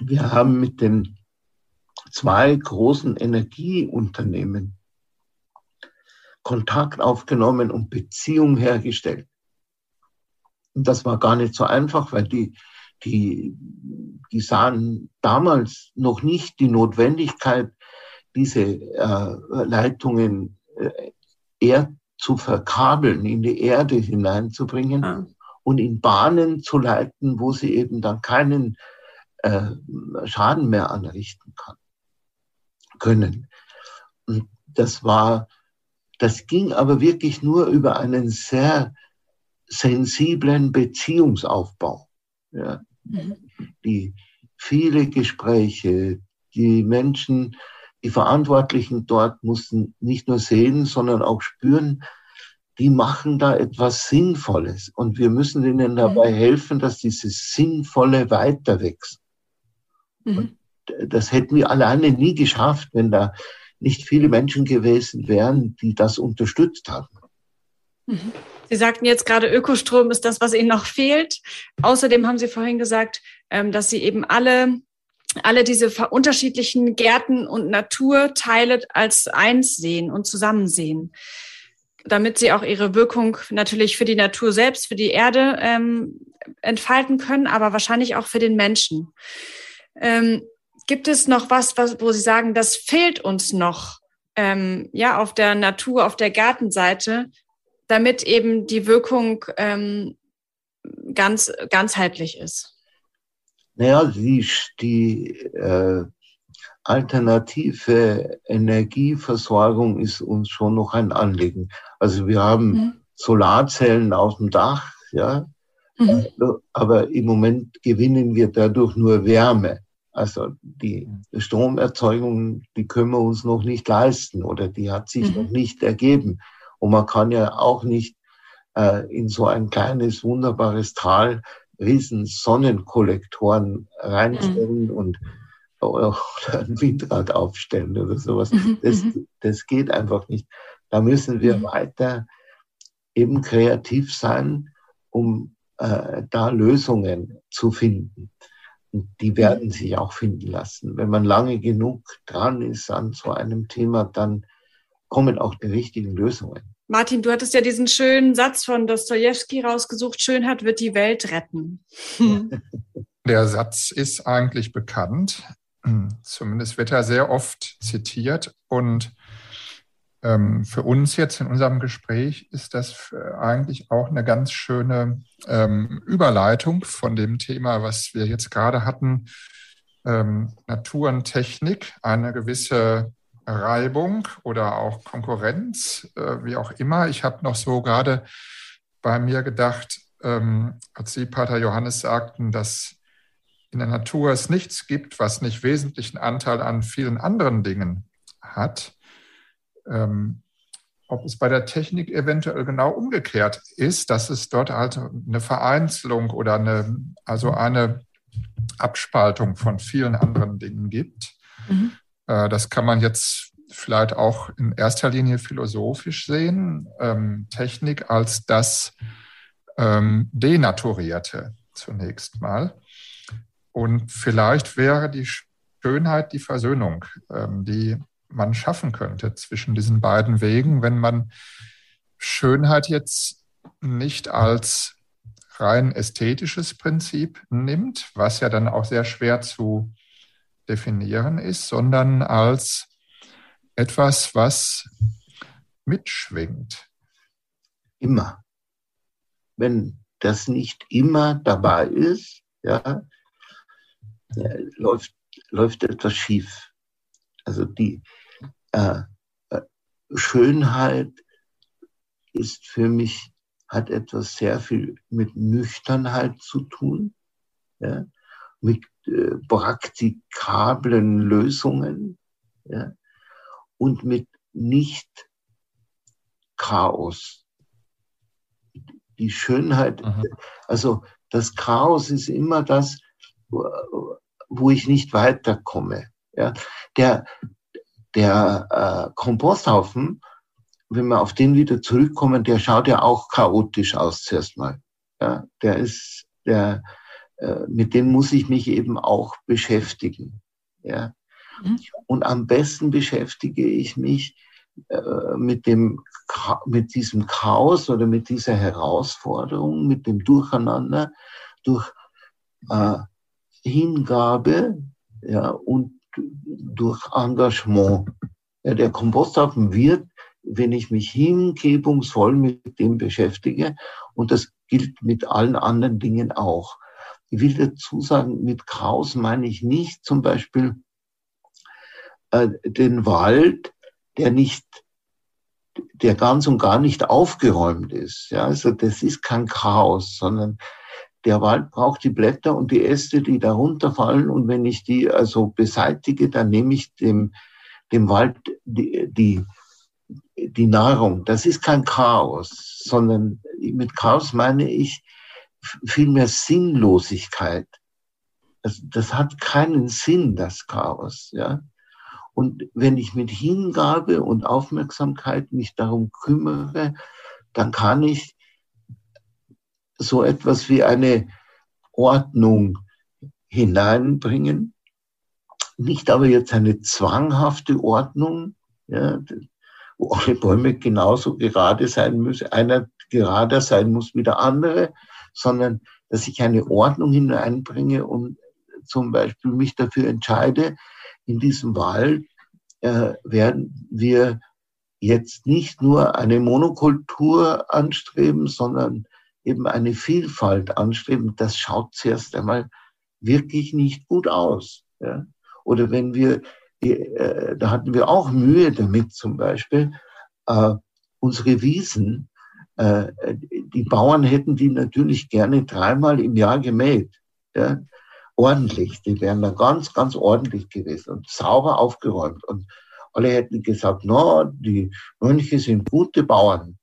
wir haben mit den zwei großen Energieunternehmen Kontakt aufgenommen und Beziehung hergestellt. Und das war gar nicht so einfach, weil die, die, die sahen damals noch nicht die Notwendigkeit, diese äh, Leitungen äh, eher zu verkabeln, in die Erde hineinzubringen. Ah und in Bahnen zu leiten, wo sie eben dann keinen äh, Schaden mehr anrichten kann, können. Und das war, das ging aber wirklich nur über einen sehr sensiblen Beziehungsaufbau. Ja. Mhm. Die viele Gespräche, die Menschen, die Verantwortlichen dort mussten nicht nur sehen, sondern auch spüren, die machen da etwas Sinnvolles und wir müssen ihnen dabei mhm. helfen, dass dieses Sinnvolle weiter wächst. Mhm. das hätten wir alleine nie geschafft, wenn da nicht viele Menschen gewesen wären, die das unterstützt haben. Mhm. Sie sagten jetzt gerade, Ökostrom ist das, was Ihnen noch fehlt. Außerdem haben Sie vorhin gesagt, ähm, dass Sie eben alle alle diese unterschiedlichen Gärten und Naturteile als eins sehen und zusammen sehen damit sie auch ihre Wirkung natürlich für die Natur selbst, für die Erde ähm, entfalten können, aber wahrscheinlich auch für den Menschen. Ähm, gibt es noch was, was, wo Sie sagen, das fehlt uns noch, ähm, ja, auf der Natur, auf der Gartenseite, damit eben die Wirkung ähm, ganz ganzheitlich ist? Naja, die, die äh, alternative Energieversorgung ist uns schon noch ein Anliegen. Also wir haben mhm. Solarzellen auf dem Dach, ja, mhm. aber im Moment gewinnen wir dadurch nur Wärme. Also die Stromerzeugung, die können wir uns noch nicht leisten oder die hat sich mhm. noch nicht ergeben. Und man kann ja auch nicht äh, in so ein kleines, wunderbares Tal riesen Sonnenkollektoren reinstellen mhm. und oder ein Windrad aufstellen oder sowas. Mhm. Das, mhm. das geht einfach nicht. Da müssen wir mhm. weiter eben kreativ sein, um äh, da Lösungen zu finden. Und die werden sich auch finden lassen. Wenn man lange genug dran ist an so einem Thema, dann kommen auch die richtigen Lösungen. Martin, du hattest ja diesen schönen Satz von Dostoevsky rausgesucht, Schönheit wird die Welt retten. *laughs* Der Satz ist eigentlich bekannt. Zumindest wird er sehr oft zitiert. Und ähm, für uns jetzt in unserem Gespräch ist das eigentlich auch eine ganz schöne ähm, Überleitung von dem Thema, was wir jetzt gerade hatten, ähm, Natur und Technik, eine gewisse Reibung oder auch Konkurrenz, äh, wie auch immer. Ich habe noch so gerade bei mir gedacht, ähm, als Sie, Pater Johannes, sagten, dass in der Natur es nichts gibt, was nicht wesentlichen Anteil an vielen anderen Dingen hat. Ähm, ob es bei der Technik eventuell genau umgekehrt ist, dass es dort halt eine Vereinzelung oder eine, also eine Abspaltung von vielen anderen Dingen gibt. Mhm. Äh, das kann man jetzt vielleicht auch in erster Linie philosophisch sehen. Ähm, Technik als das ähm, Denaturierte zunächst mal. Und vielleicht wäre die Schönheit die Versöhnung, ähm, die man schaffen könnte zwischen diesen beiden Wegen, wenn man Schönheit jetzt nicht als rein ästhetisches Prinzip nimmt, was ja dann auch sehr schwer zu definieren ist, sondern als etwas, was mitschwingt. Immer. Wenn das nicht immer dabei ist, ja, läuft, läuft etwas schief. Also die äh, äh, Schönheit ist für mich, hat etwas sehr viel mit Nüchternheit zu tun, ja, mit äh, praktikablen Lösungen ja, und mit nicht Chaos. Die Schönheit, Aha. also das Chaos ist immer das, wo ich nicht weiterkomme. Ja. Der, der äh, Komposthaufen, wenn wir auf den wieder zurückkommen, der schaut ja auch chaotisch aus zuerst mal. Ja, der ist, der, äh, mit dem muss ich mich eben auch beschäftigen. Ja. Mhm. Und am besten beschäftige ich mich äh, mit dem, mit diesem Chaos oder mit dieser Herausforderung, mit dem Durcheinander durch äh, Hingabe ja, und durch Engagement. Ja, der Komposthaufen wird, wenn ich mich hingebungsvoll mit dem beschäftige, und das gilt mit allen anderen Dingen auch. Ich will dazu sagen, mit Kraus meine ich nicht zum Beispiel äh, den Wald, der nicht, der ganz und gar nicht aufgeräumt ist. Ja, also das ist kein Chaos, sondern der Wald braucht die Blätter und die Äste, die da runterfallen. Und wenn ich die also beseitige, dann nehme ich dem, dem Wald die, die, die Nahrung. Das ist kein Chaos, sondern mit Chaos meine ich vielmehr Sinnlosigkeit. Das, das hat keinen Sinn, das Chaos, ja. Und wenn ich mit Hingabe und Aufmerksamkeit mich darum kümmere, dann kann ich so etwas wie eine Ordnung hineinbringen. Nicht aber jetzt eine zwanghafte Ordnung, ja, wo alle Bäume genauso gerade sein müssen, einer gerader sein muss wie der andere, sondern dass ich eine Ordnung hineinbringe und zum Beispiel mich dafür entscheide, in diesem Wald äh, werden wir jetzt nicht nur eine Monokultur anstreben, sondern eben eine Vielfalt anstreben, das schaut zuerst einmal wirklich nicht gut aus. Ja? Oder wenn wir, äh, da hatten wir auch Mühe damit zum Beispiel, äh, unsere Wiesen, die Bauern hätten die natürlich gerne dreimal im Jahr gemäht. Ja? ordentlich. Die wären da ganz, ganz ordentlich gewesen und sauber aufgeräumt. Und alle hätten gesagt, no, die Mönche sind gute Bauern.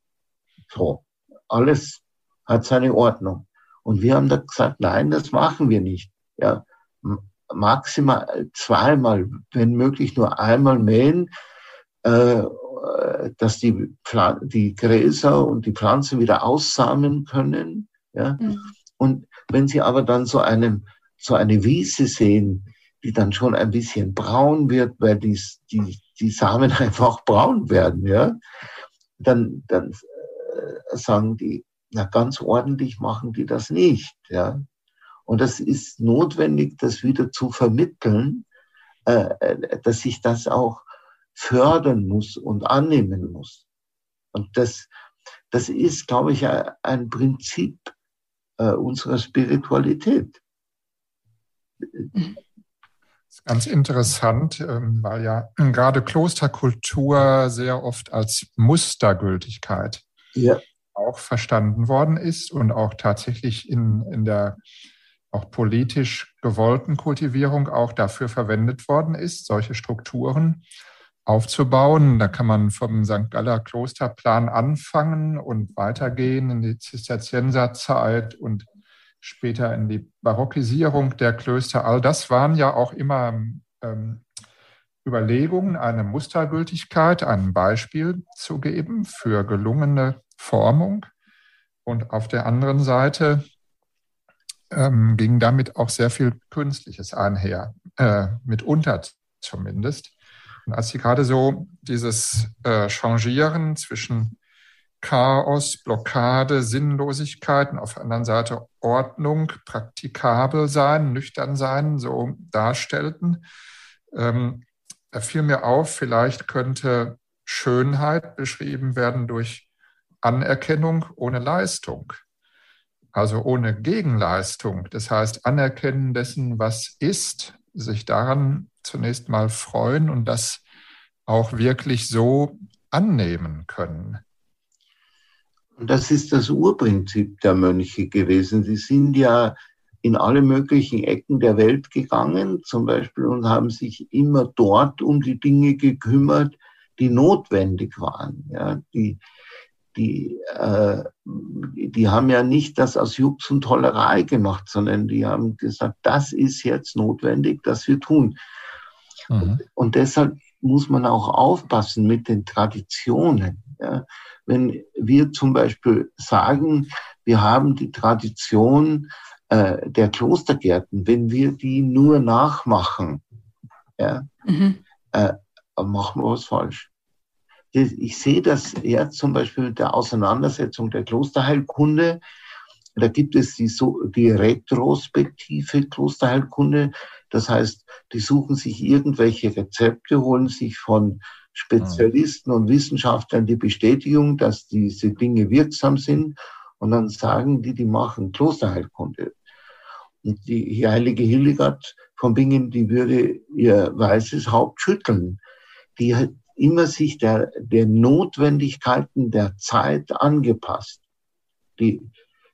So, alles hat seine Ordnung. Und wir haben da gesagt, nein, das machen wir nicht. Ja, maximal zweimal, wenn möglich nur einmal mähen, äh, dass die, die Gräser und die Pflanzen wieder aussamen können. Ja? Mhm. Und wenn sie aber dann so, einem, so eine Wiese sehen, die dann schon ein bisschen braun wird, weil die, die, die Samen *laughs* einfach braun werden, ja, dann, dann äh, sagen die, na ganz ordentlich machen die das nicht, ja. Und das ist notwendig, das wieder zu vermitteln, äh, äh dass sich das auch fördern muss und annehmen muss. Und das, das ist, glaube ich, ein Prinzip äh, unserer Spiritualität. Das ist ganz interessant, ähm, weil ja gerade Klosterkultur sehr oft als Mustergültigkeit ja. auch verstanden worden ist und auch tatsächlich in, in der auch politisch gewollten Kultivierung auch dafür verwendet worden ist, solche Strukturen aufzubauen. Da kann man vom St. Galler Klosterplan anfangen und weitergehen in die Zisterzienserzeit und später in die Barockisierung der Klöster. All das waren ja auch immer ähm, Überlegungen, eine Mustergültigkeit, ein Beispiel zu geben für gelungene Formung. Und auf der anderen Seite ähm, ging damit auch sehr viel Künstliches einher, äh, mitunter zumindest. Und als Sie gerade so dieses äh, Changieren zwischen Chaos, Blockade, Sinnlosigkeit und auf der anderen Seite Ordnung, praktikabel sein, nüchtern sein, so darstellten, ähm, da fiel mir auf, vielleicht könnte Schönheit beschrieben werden durch Anerkennung ohne Leistung, also ohne Gegenleistung. Das heißt, Anerkennen dessen, was ist, sich daran zunächst mal freuen und das auch wirklich so annehmen können. Und das ist das Urprinzip der Mönche gewesen. Sie sind ja in alle möglichen Ecken der Welt gegangen, zum Beispiel, und haben sich immer dort um die Dinge gekümmert, die notwendig waren. Ja, die, die, äh, die haben ja nicht das aus Jux und Tollerei gemacht, sondern die haben gesagt, das ist jetzt notwendig, dass wir tun. Mhm. Und deshalb muss man auch aufpassen mit den Traditionen. Ja. Wenn wir zum Beispiel sagen, wir haben die Tradition äh, der Klostergärten, wenn wir die nur nachmachen, ja, mhm. äh, machen wir was falsch. Ich sehe das jetzt zum Beispiel mit der Auseinandersetzung der Klosterheilkunde. Da gibt es die, so, die retrospektive Klosterheilkunde. Das heißt, die suchen sich irgendwelche Rezepte, holen sich von Spezialisten und Wissenschaftlern die Bestätigung, dass diese Dinge wirksam sind. Und dann sagen die, die machen Klosterheilkunde. Und die heilige Hildegard von Bingen, die würde ihr weißes Haupt schütteln. Die hat immer sich der, der Notwendigkeiten der Zeit angepasst. Die,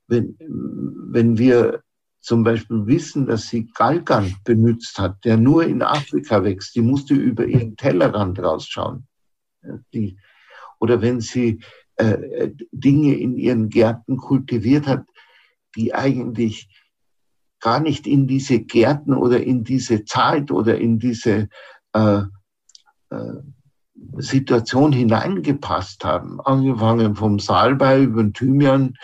wenn, wenn wir zum Beispiel wissen, dass sie Galgan benutzt hat, der nur in Afrika wächst, die musste über ihren Tellerrand rausschauen. Die, oder wenn sie äh, Dinge in ihren Gärten kultiviert hat, die eigentlich gar nicht in diese Gärten oder in diese Zeit oder in diese äh, äh, Situation hineingepasst haben. Angefangen vom Salbei über den Thymian,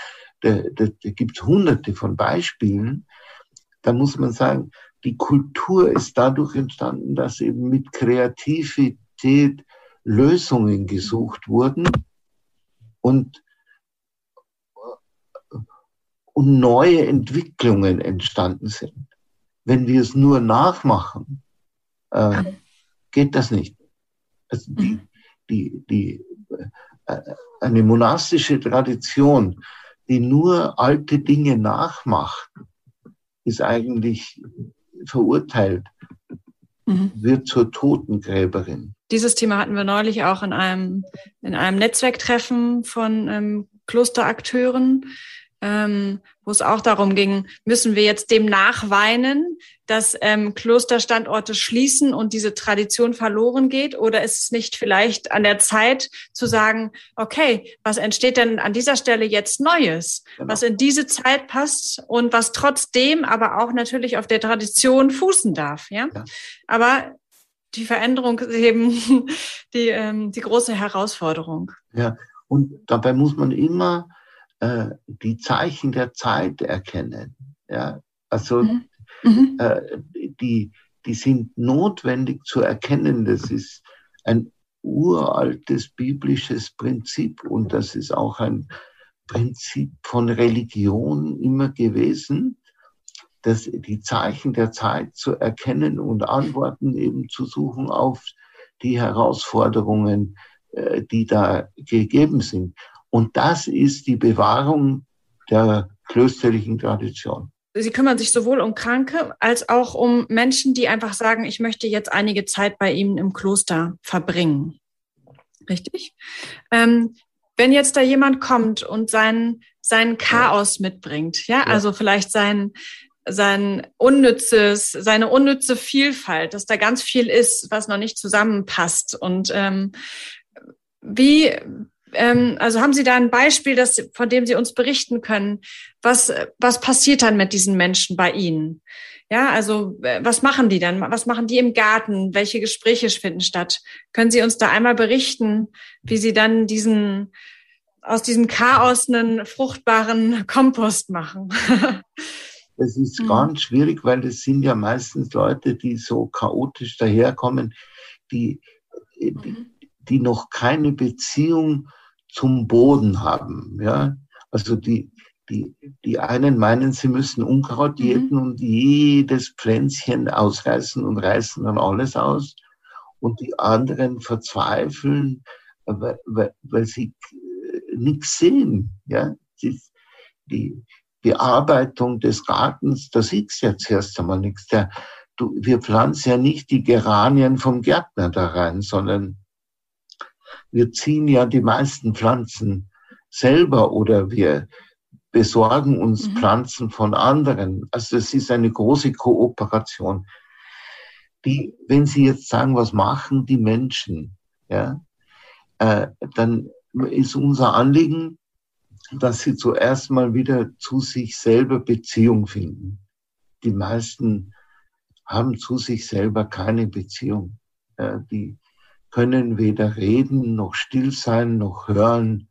da, da, da gibt es hunderte von Beispielen. Da muss man sagen, die Kultur ist dadurch entstanden, dass eben mit Kreativität Lösungen gesucht wurden und, und neue Entwicklungen entstanden sind. Wenn wir es nur nachmachen, äh, geht das nicht. Also die, die, die, äh, eine monastische Tradition die nur alte Dinge nachmacht, ist eigentlich verurteilt, mhm. wird zur Totengräberin. Dieses Thema hatten wir neulich auch in einem, in einem Netzwerktreffen von ähm, Klosterakteuren, ähm, wo es auch darum ging, müssen wir jetzt dem nachweinen, dass ähm, Klosterstandorte schließen und diese Tradition verloren geht? Oder ist es nicht vielleicht an der Zeit zu sagen, okay, was entsteht denn an dieser Stelle jetzt Neues, genau. was in diese Zeit passt und was trotzdem aber auch natürlich auf der Tradition fußen darf, ja? ja. Aber die Veränderung ist eben *laughs* die, ähm, die große Herausforderung. Ja, und dabei muss man immer äh, die Zeichen der Zeit erkennen. Ja, also mhm. Äh, die, die sind notwendig zu erkennen. Das ist ein uraltes biblisches Prinzip und das ist auch ein Prinzip von Religion immer gewesen, dass die Zeichen der Zeit zu erkennen und Antworten eben zu suchen auf die Herausforderungen, äh, die da gegeben sind. Und das ist die Bewahrung der klösterlichen Tradition. Sie kümmern sich sowohl um Kranke als auch um Menschen, die einfach sagen, ich möchte jetzt einige Zeit bei Ihnen im Kloster verbringen. Richtig? Ähm, wenn jetzt da jemand kommt und sein, sein Chaos mitbringt, ja, ja. also vielleicht sein, sein unnützes, seine unnütze Vielfalt, dass da ganz viel ist, was noch nicht zusammenpasst. Und ähm, wie, ähm, also haben Sie da ein Beispiel, das, von dem Sie uns berichten können? Was, was passiert dann mit diesen Menschen bei Ihnen? Ja, also äh, was machen die dann? Was machen die im Garten? Welche Gespräche finden statt? Können Sie uns da einmal berichten, wie Sie dann diesen aus diesem Chaos einen fruchtbaren Kompost machen? *laughs* Das ist mhm. ganz schwierig, weil das sind ja meistens Leute, die so chaotisch daherkommen, die, die, mhm. die noch keine Beziehung zum Boden haben. Ja? Also die, die, die einen meinen, sie müssen Unkraut mhm. jäten und jedes Pflänzchen ausreißen und reißen dann alles aus. Und die anderen verzweifeln, weil, weil, weil sie äh, nichts sehen. Ja? Die, die, Bearbeitung des Gartens, da siehst du jetzt erst einmal nichts. Der, du, wir pflanzen ja nicht die Geranien vom Gärtner da rein, sondern wir ziehen ja die meisten Pflanzen selber oder wir besorgen uns mhm. Pflanzen von anderen. Also es ist eine große Kooperation. Die, wenn Sie jetzt sagen, was machen die Menschen, ja, äh, dann ist unser Anliegen, dass sie zuerst mal wieder zu sich selber Beziehung finden. Die meisten haben zu sich selber keine Beziehung. Ja, die können weder reden, noch still sein, noch hören,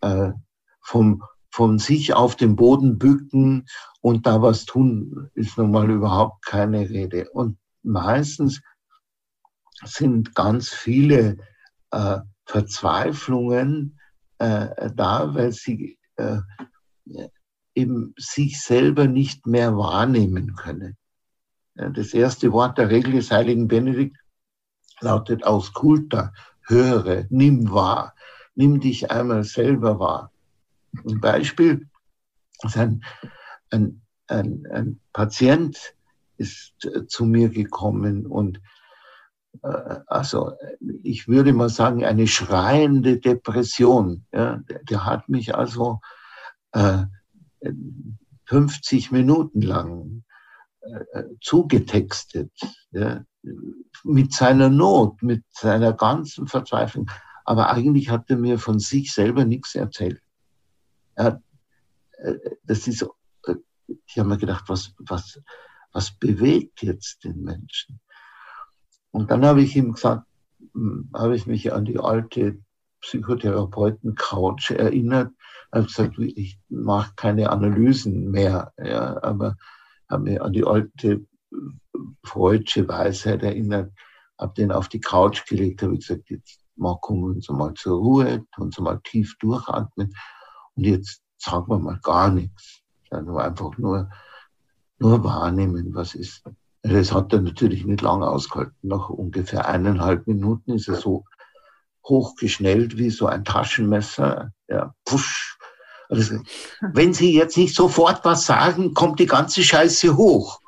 äh, vom, von sich auf den Boden bücken und da was tun, ist nun mal überhaupt keine Rede. Und meistens sind ganz viele äh, Verzweiflungen äh, da, weil sie äh, eben sich selber nicht mehr wahrnehmen können. Das erste Wort der Regel des heiligen Benedikt lautet aus Kulta, höre, nimm wahr, nimm dich einmal selber wahr. Ein Beispiel ist ein, ein, ein, ein Patient ist zu mir gekommen und äh, also ich würde mal sagen, eine schreiende Depression. Ja, der, hat mich also äh, 50 Minuten lang äh, zugetextet, ja, mit seiner Not, mit seiner ganzen Verzweiflung. Aber eigentlich hat er mir von sich selber nichts erzählt. Er, äh, das ist, äh, ich habe mir gedacht, was, was, was bewegt jetzt den Menschen? Und dann habe ich ihm gesagt, hm, habe ich mich an die alte Psychotherapeuten-Couch erinnert, habe gesagt, ich mache keine Analysen mehr, ja, aber habe mich an die alte freudsche Weisheit erinnert, habe den auf die Couch gelegt, habe gesagt, jetzt mal kommen wir uns mal zur Ruhe, uns mal tief durchatmen und jetzt sagen wir mal gar nichts. Also einfach nur, nur wahrnehmen, was ist. Das hat er natürlich nicht lange ausgehalten. Nach ungefähr eineinhalb Minuten ist er so hochgeschnellt wie so ein Taschenmesser. Ja, pusch. Also, wenn Sie jetzt nicht sofort was sagen, kommt die ganze Scheiße hoch.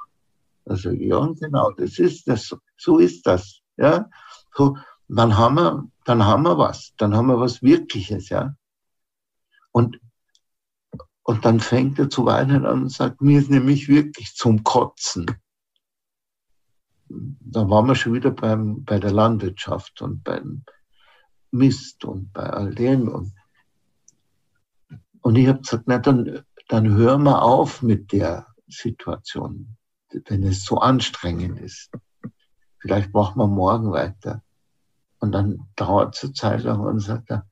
Also, ja, genau, das ist das. So ist das. Ja, so, dann haben wir, dann haben wir was. Dann haben wir was Wirkliches, ja. Und, und dann fängt er zu weinen an und sagt, mir ist nämlich wirklich zum Kotzen. da waren wir schon wieder beim, bei der Landwirtschaft und beim Mist und bei all dem. Und, und ich habe gesagt, na, dann, dann hören wir auf mit der Situation, wenn es so anstrengend ist. Vielleicht machen wir morgen weiter. Und dann dauert es eine Zeit lang und sagt er,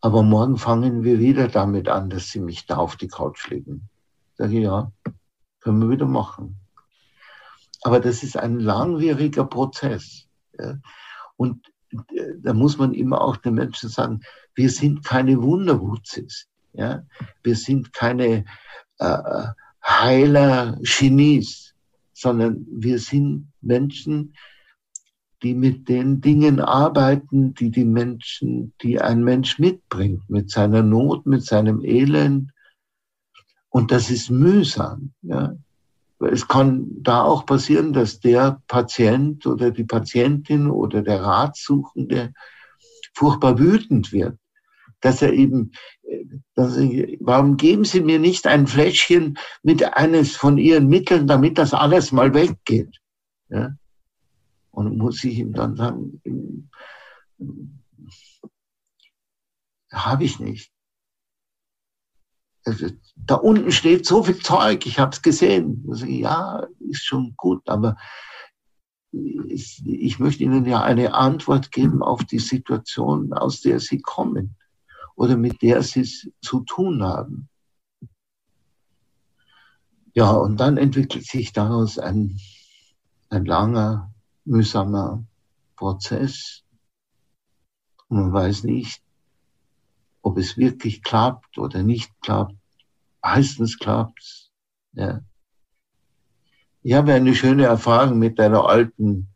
aber morgen fangen wir wieder damit an, dass Sie mich da auf die Couch legen. Sag ich, ja, können wir wieder machen. Aber das ist ein langwieriger Prozess. Ja. Und äh, da muss man immer auch den Menschen sagen, wir sind keine Wunderwutzis. Ja. Wir sind keine äh, Heiler Genies, sondern wir sind Menschen, die mit den Dingen arbeiten, die die Menschen, die ein Mensch mitbringt, mit seiner Not, mit seinem Elend. Und das ist mühsam. Ja. Es kann da auch passieren, dass der Patient oder die Patientin oder der Ratsuchende furchtbar wütend wird, dass er eben, warum geben Sie mir nicht ein Fläschchen mit eines von Ihren Mitteln, damit das alles mal weggeht? Ja? Und muss ich ihm dann sagen, habe ich nicht. Also, da unten steht so viel Zeug, ich habe es gesehen. Also, ja, ist schon gut, aber ich, ich möchte Ihnen ja eine Antwort geben auf die Situation, aus der Sie kommen oder mit der Sie es zu tun haben. Ja, und dann entwickelt sich daraus ein, ein langer mühsamer Prozess. Und man weiß nicht, ob es wirklich klappt oder nicht klappt. Meistens klappt's. Ja. Ich habe eine schöne Erfahrung mit einer alten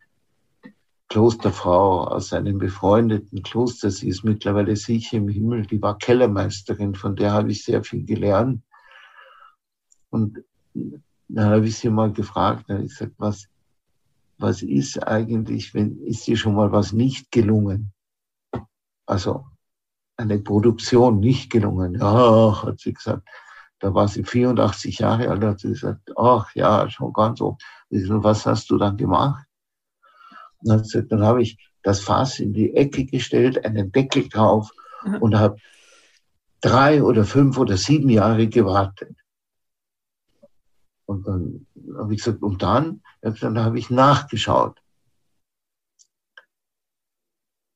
Klosterfrau aus einem befreundeten Kloster. Sie ist mittlerweile sicher im Himmel. Die war Kellermeisterin, von der habe ich sehr viel gelernt. Und dann habe ich sie mal gefragt, dann habe ich gesagt, was, was ist eigentlich, wenn, ist dir schon mal was nicht gelungen? Also, eine Produktion nicht gelungen. Ja, hat sie gesagt. Da war sie 84 Jahre alt, hat sie gesagt, ach ja, schon ganz oft. Was hast du dann gemacht? Dann, gesagt, dann habe ich das Fass in die Ecke gestellt, einen Deckel drauf und habe drei oder fünf oder sieben Jahre gewartet. Und dann habe ich gesagt, und dann? Dann habe ich nachgeschaut.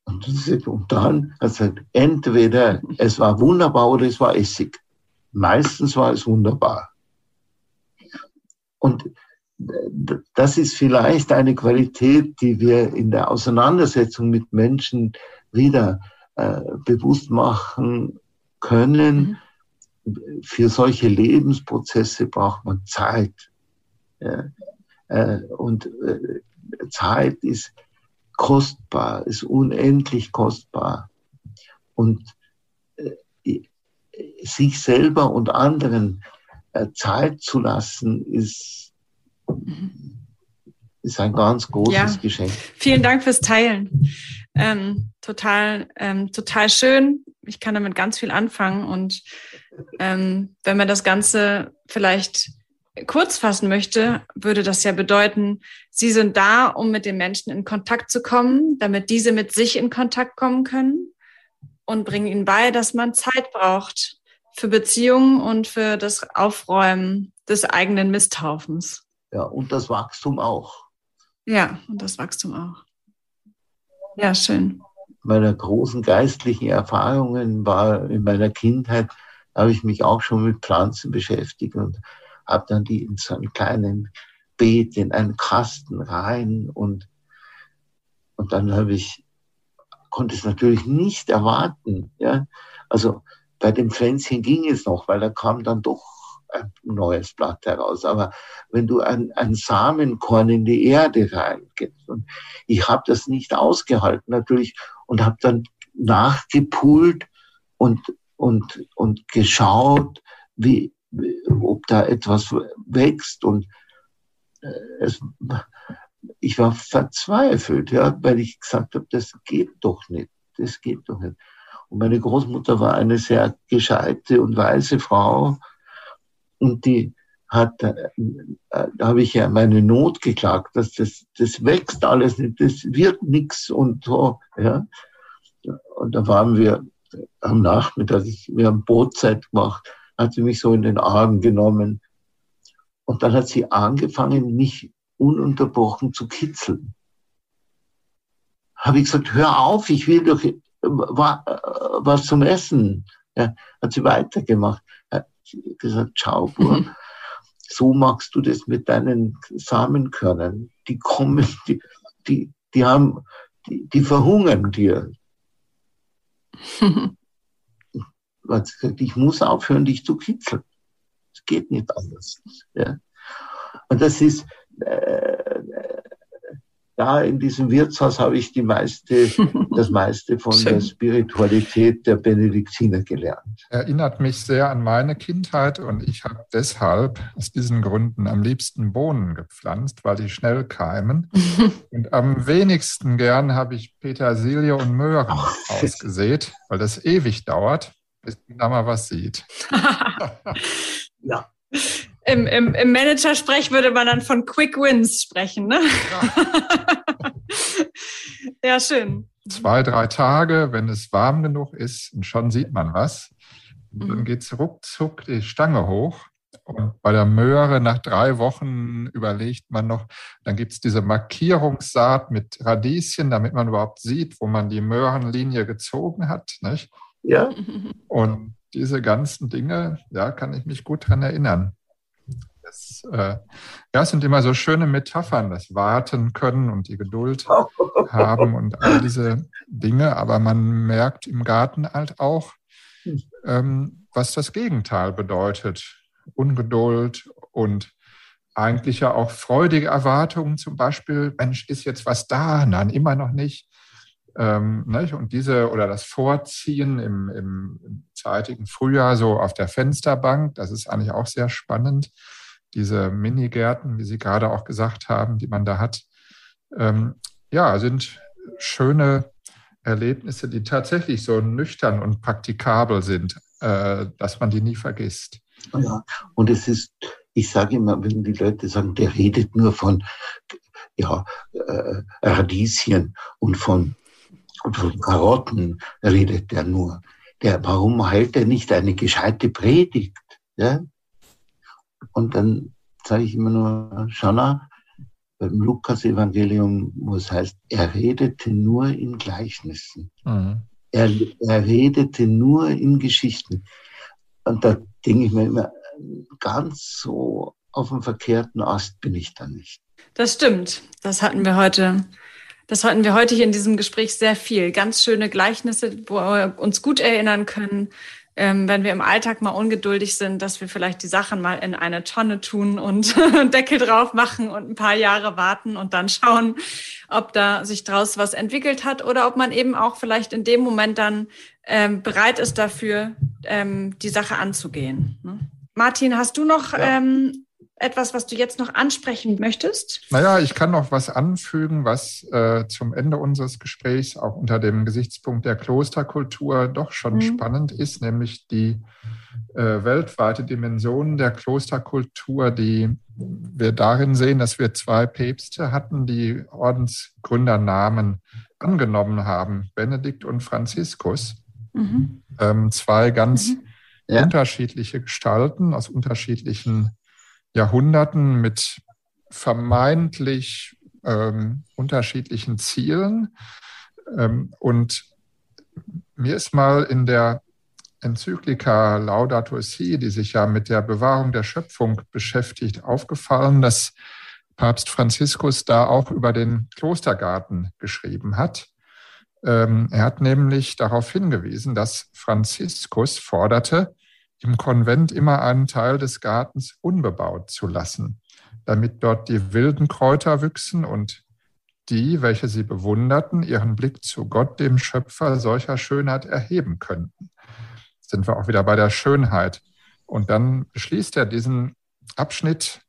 Und, und dann hat gesagt, entweder es war wunderbar oder es war Essig. Meistens war es wunderbar. Und das ist vielleicht eine Qualität, die wir in der Auseinandersetzung mit Menschen wieder äh, bewusst machen können, mhm für solche Lebensprozesse braucht man Zeit. Ja, äh, und äh, Zeit ist kostbar, ist unendlich kostbar. Und äh, sich selber und anderen Zeit zu lassen, ist, ist ein ganz großes ja. Geschenk. Vielen Dank fürs Teilen. Ähm, total, ähm, total schön. Ich kann damit ganz viel anfangen und ähm, wenn man das Ganze vielleicht kurz fassen möchte, würde das ja bedeuten, Sie sind da, um mit den Menschen in Kontakt zu kommen, damit diese mit sich in Kontakt kommen können und bringen ihnen bei, dass man Zeit braucht für Beziehungen und für das Aufräumen des eigenen Misthaufens. Ja, und das Wachstum auch. Ja, und das Wachstum auch. Ja, schön. Meiner großen geistlichen Erfahrungen war in meiner Kindheit habe ich mich auch schon mit Pflanzen beschäftigt und habe dann die in so einen kleinen Beet, in einen Kasten rein und, und dann habe ich, konnte es natürlich nicht erwarten, ja. Also bei dem Pflänzchen ging es noch, weil da kam dann doch ein neues Blatt heraus. Aber wenn du ein, ein Samenkorn in die Erde reingibst, und ich habe das nicht ausgehalten natürlich und habe dann nachgepult und und, und geschaut, wie, ob da etwas wächst und äh, es, ich war verzweifelt, ja, weil ich gesagt habe, das geht doch nicht, das geht doch nicht. Und meine Großmutter war eine sehr gescheite und weise Frau und die hat, äh, da habe ich ja meine Not geklagt, dass das, das wächst alles nicht, das wird nichts und so, ja. Und da waren wir am Nachmittag, wir haben Bootzeit gemacht, hat sie mich so in den Arm genommen. Und dann hat sie angefangen, mich ununterbrochen zu kitzeln. Habe ich gesagt, hör auf, ich will doch was zum Essen. Ja, hat sie weitergemacht. Gesagt, schau, Bub, so machst du das mit deinen Samenkörnern. Die kommen, die, die, die haben, die, die verhungern dir. *laughs* ich muss aufhören, dich zu kitzeln. Es geht nicht anders. Ja. Und das ist, äh, da in diesem Wirtshaus habe ich die meiste, *laughs* das meiste von der Spiritualität der Benediktiner gelernt. Erinnert mich sehr an meine Kindheit und ich habe deshalb aus diesen Gründen am liebsten Bohnen gepflanzt, weil die schnell keimen. *laughs* und am wenigsten gern habe ich Petersilie und Möhren ausgesät, weil das ewig dauert, bis man da mal was sieht. *laughs* ja. Im, im, im Manager-Sprech würde man dann von Quick Wins sprechen, ne? Ja. *laughs* ja, schön. Zwei, drei Tage, wenn es warm genug ist, und schon sieht man was. Und dann mhm. geht es ruckzuck die Stange hoch. Und bei der Möhre nach drei Wochen überlegt man noch, dann gibt es diese Markierungssaat mit Radieschen, damit man überhaupt sieht, wo man die Möhrenlinie gezogen hat. Nicht? Ja. Und diese ganzen Dinge, ja, kann ich mich gut dran erinnern. Das, äh, ja, es sind immer so schöne Metaphern, das Warten können und die Geduld *laughs* haben und all diese Dinge. Aber man merkt im Garten halt auch, ähm, was das Gegenteil bedeutet. Ungeduld und eigentlich ja auch freudige Erwartungen, zum Beispiel, Mensch, ist jetzt was da? Nein, immer noch nicht. Ähm, nicht? Und diese oder das Vorziehen im, im, im zeitigen Frühjahr so auf der Fensterbank, das ist eigentlich auch sehr spannend diese Minigärten, wie Sie gerade auch gesagt haben, die man da hat, ähm, ja, sind schöne Erlebnisse, die tatsächlich so nüchtern und praktikabel sind, äh, dass man die nie vergisst. Ja, und es ist, ich sage immer, wenn die Leute sagen, der redet nur von ja, äh, Radieschen und von, von Karotten, redet der nur. Der, warum hält er nicht eine gescheite Predigt? Ja? Und dann sage ich immer nur, Schana, beim Lukas-Evangelium, wo es heißt, er redete nur in Gleichnissen. Mhm. Er, er redete nur in Geschichten. Und da denke ich mir immer, ganz so auf dem verkehrten Ast bin ich da nicht. Das stimmt. Das hatten wir heute. Das hatten wir heute hier in diesem Gespräch sehr viel. Ganz schöne Gleichnisse, wo wir uns gut erinnern können, ähm, wenn wir im Alltag mal ungeduldig sind, dass wir vielleicht die Sachen mal in eine Tonne tun und *laughs* Deckel drauf machen und ein paar Jahre warten und dann schauen, ob da sich draus was entwickelt hat oder ob man eben auch vielleicht in dem Moment dann ähm, bereit ist dafür, ähm, die Sache anzugehen. Ne? Martin, hast du noch ja. ähm, etwas, was du jetzt noch ansprechen möchtest? Naja, ich kann noch was anfügen, was äh, zum Ende unseres Gesprächs auch unter dem Gesichtspunkt der Klosterkultur doch schon mhm. spannend ist, nämlich die äh, weltweite Dimension der Klosterkultur, die wir darin sehen, dass wir zwei Päpste hatten, die Ordensgründernamen angenommen haben, Benedikt und Franziskus. Mhm. Ähm, zwei ganz mhm. ja. unterschiedliche Gestalten aus unterschiedlichen Jahrhunderten mit vermeintlich ähm, unterschiedlichen Zielen. Ähm, und mir ist mal in der Enzyklika Laudato Si, die sich ja mit der Bewahrung der Schöpfung beschäftigt, aufgefallen, dass Papst Franziskus da auch über den Klostergarten geschrieben hat. Ähm, er hat nämlich darauf hingewiesen, dass Franziskus forderte, im Konvent immer einen Teil des Gartens unbebaut zu lassen, damit dort die wilden Kräuter wüchsen und die, welche sie bewunderten, ihren Blick zu Gott, dem Schöpfer solcher Schönheit erheben könnten. Sind wir auch wieder bei der Schönheit. Und dann beschließt er diesen Abschnitt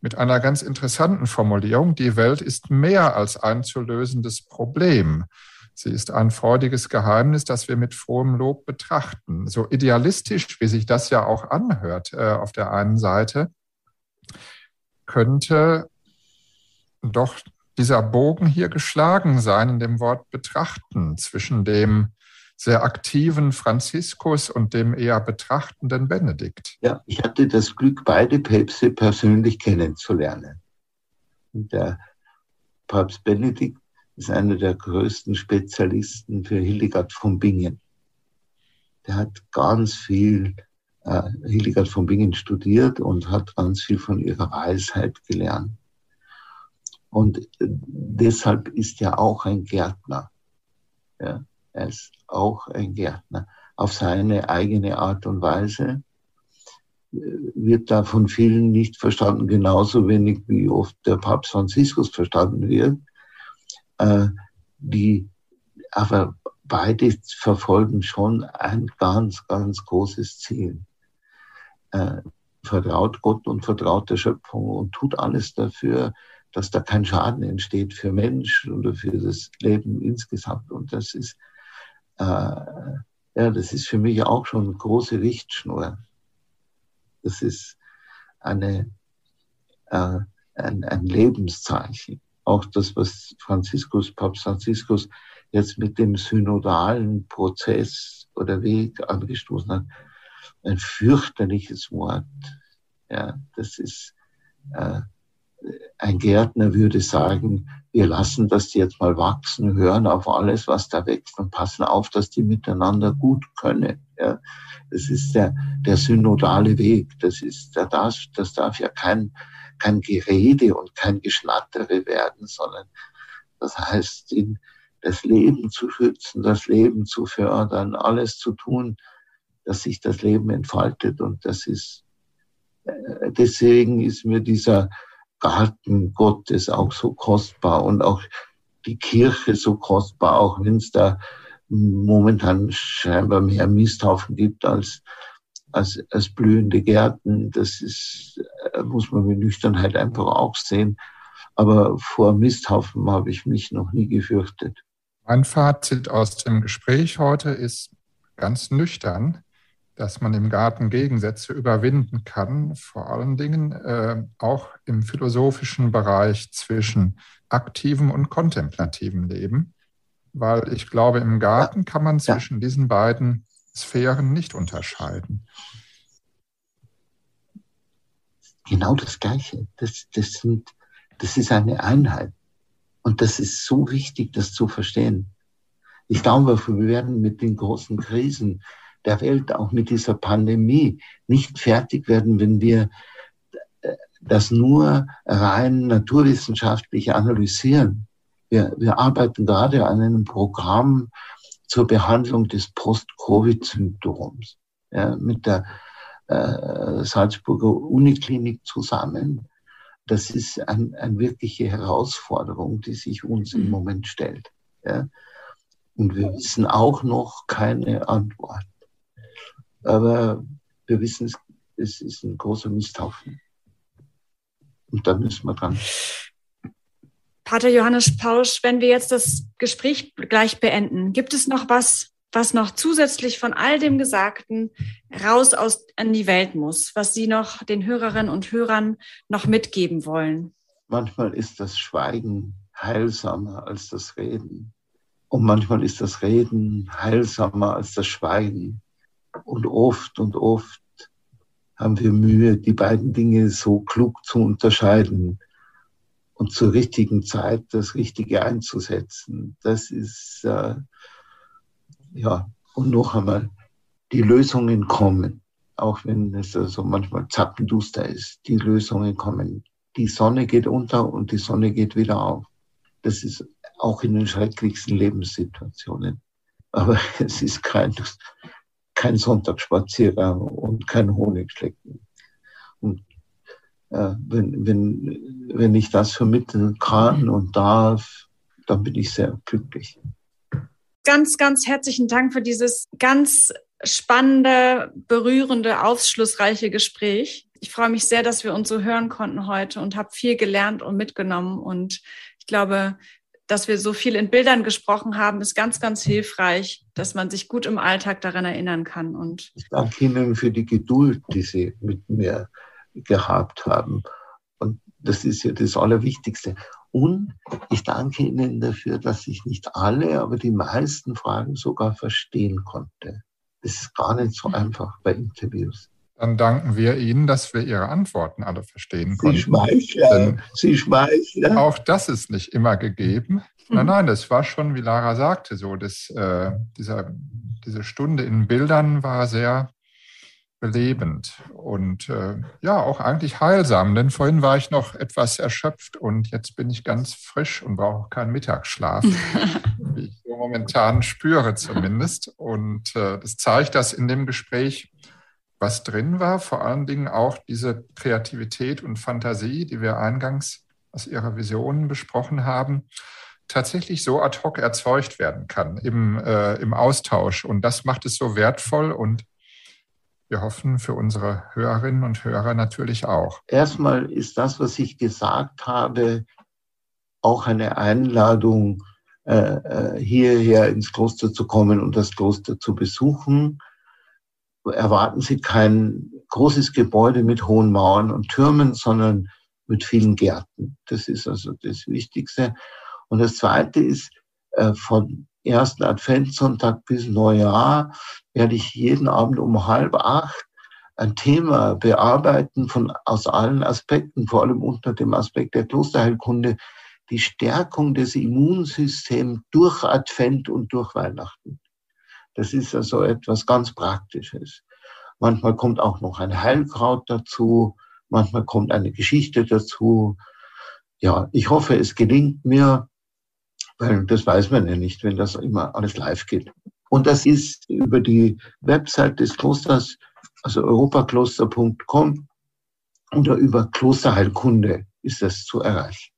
mit einer ganz interessanten Formulierung. Die Welt ist mehr als ein zu lösendes Problem. Sie ist ein freudiges Geheimnis, das wir mit frohem Lob betrachten. So idealistisch, wie sich das ja auch anhört äh, auf der einen Seite, könnte doch dieser Bogen hier geschlagen sein in dem Wort betrachten zwischen dem sehr aktiven Franziskus und dem eher betrachtenden Benedikt. Ja, ich hatte das Glück, beide Päpste persönlich kennenzulernen. Der Papst Benedikt ist einer der größten Spezialisten für Hildegard von Bingen. Der hat ganz viel äh, Hildegard von Bingen studiert und hat ganz viel von ihrer Weisheit gelernt. Und deshalb ist er auch ein Gärtner. Ja, er ist auch ein Gärtner auf seine eigene Art und Weise. Äh, wird da von vielen nicht verstanden, genauso wenig wie oft der Papst Franziskus verstanden wird. Äh, die, aber beide verfolgen schon ein ganz, ganz großes Ziel. Äh, vertraut Gott und vertraut der Schöpfung und tut alles dafür, dass da kein Schaden entsteht für Mensch oder für das Leben insgesamt. Und das ist, äh, ja, das ist für mich auch schon eine große Richtschnur. Das ist eine, äh, ein, ein Lebenszeichen. Auch das, was Franziskus, Papst Franziskus jetzt mit dem synodalen Prozess oder Weg angestoßen hat, ein fürchterliches Wort. Ja, das ist, äh, ein Gärtner würde sagen, wir lassen das jetzt mal wachsen, hören auf alles, was da wächst und passen auf, dass die miteinander gut können. Ja, das ist der, der synodale Weg. Das ist, der darf, das darf ja kein, kein Gerede und kein Geschnattere werden, sondern das heißt, in, das Leben zu schützen, das Leben zu fördern, alles zu tun, dass sich das Leben entfaltet. Und das ist, äh, deswegen ist mir dieser Garten Gottes auch so kostbar und auch die Kirche so kostbar, auch wenn es da momentan scheinbar mehr Misthaufen gibt als, als, als blühende Gärten. Das ist, äh, muss man mit Nüchternheit einfach auch sehen. Aber vor Misthaufen habe ich mich noch nie gefürchtet. Mein Fazit aus dem Gespräch heute ist ganz nüchtern dass man im Garten Gegensätze überwinden kann, vor allen Dingen äh, auch im philosophischen Bereich zwischen aktivem und kontemplativem Leben, weil ich glaube, im Garten kann man zwischen diesen beiden Sphären nicht unterscheiden. Genau das Gleiche. Das, das, sind, das ist eine Einheit. Und das ist so wichtig, das zu verstehen. Ich glaube, wir werden mit den großen Krisen der Welt, auch mit dieser Pandemie, nicht fertig werden, wenn wir äh, das nur rein naturwissenschaftlich analysieren. Wir, wir arbeiten gerade an einem Programm zur Behandlung des Post-Covid-Syndroms ja, mit der äh, Salzburger Uniklinik zusammen. Das ist eine ein wirkliche Herausforderung, die sich uns im. Moment stellt. Ja. Und wir wissen auch noch keine Antwort. Aber wir wissen, es, es ist ein großer Misthaufen. Und da müssen wir dran. Pater Johannes Pausch, wenn wir jetzt das Gespräch gleich beenden, gibt es noch was, was noch zusätzlich von all dem Gesagten raus aus an die Welt muss, was Sie noch den Hörerinnen und Hörern noch mitgeben wollen? Manchmal ist das Schweigen heilsamer als das Reden. Und manchmal ist das Reden heilsamer als das Schweigen. Und oft und oft haben wir Mühe, die beiden Dinge so klug zu unterscheiden und zur richtigen Zeit das Richtige einzusetzen. Das ist, äh, ja, und noch einmal, die Lösungen kommen, auch wenn es also manchmal zappenduster ist. Die Lösungen kommen. Die Sonne geht unter und die Sonne geht wieder auf. Das ist auch in den schrecklichsten Lebenssituationen. Aber *laughs* es ist kein, kein Sonntagsspaziergang und kein Honigschlecken. Und wenn, wenn, wenn ich das vermitteln kann und darf, dann bin ich sehr glücklich. Ganz, ganz herzlichen Dank für dieses ganz spannende, berührende, aufschlussreiche Gespräch. Ich freue mich sehr, dass wir uns so hören konnten heute und habe viel gelernt und mitgenommen. Und ich glaube, dass wir so viel in Bildern gesprochen haben, ist ganz, ganz hilfreich, dass man sich gut im Alltag daran erinnern kann. Und ich danke Ihnen für die Geduld, die Sie mit mir gehabt haben Das ist ja das Allerwichtigste. Und ich danke Ihnen dafür, dass ich nicht alle, aber die meisten Fragen sogar verstehen konnte. Das ist gar nicht so einfach bei Interviews. Dann danken wir Ihnen, dass wir Ihre Antworten alle verstehen konnten. Sie Schmeichler, Sie Schmeichler. Auch das ist nicht immer gegeben. Nein, nein, das war schon, wie Lara sagte, so, dass, äh, dieser, diese Stunde in Bildern war sehr belebend und äh, ja, auch eigentlich heilsam, denn vorhin war ich noch etwas erschöpft und jetzt bin ich ganz frisch und brauche keinen Mittagsschlaf, *laughs* wie ich so momentan spüre zumindest. Und äh, das zeigt, dass in dem Gespräch was drin war, vor allen Dingen auch diese Kreativität und Fantasie, die wir eingangs aus Ihrer Vision besprochen haben, tatsächlich so ad hoc erzeugt werden kann im, äh, im Austausch. Und das macht es so wertvoll und wir hoffen für unsere Hörerinnen und Hörer natürlich auch. Erstmal ist das, was ich gesagt habe, auch eine Einladung, äh, äh, hierher ins Kloster zu kommen und das Kloster zu besuchen. Erwarten Sie kein großes Gebäude mit hohen Mauern und Türmen, sondern mit vielen Gärten. Das ist also das Wichtigste. Und das Zweite ist, äh, von ersten Adventssonntag bis Neujahr werde ich jeden Abend um halb acht ein Thema bearbeiten von, aus allen Aspekten, vor allem unter dem Aspekt der Klosterheilkunde, die Stärkung des Immunsystems durch Advent und durch Weihnachten. Das ist also etwas ganz Praktisches. Manchmal kommt auch noch ein Heilkraut dazu, manchmal kommt eine Geschichte dazu. Ja, ich hoffe, es gelingt mir, weil das weiß man ja nicht, wenn das immer alles live geht. Und das ist über die Website des Klosters, also europakloster.com oder über Klosterheilkunde ist das zu erreichen.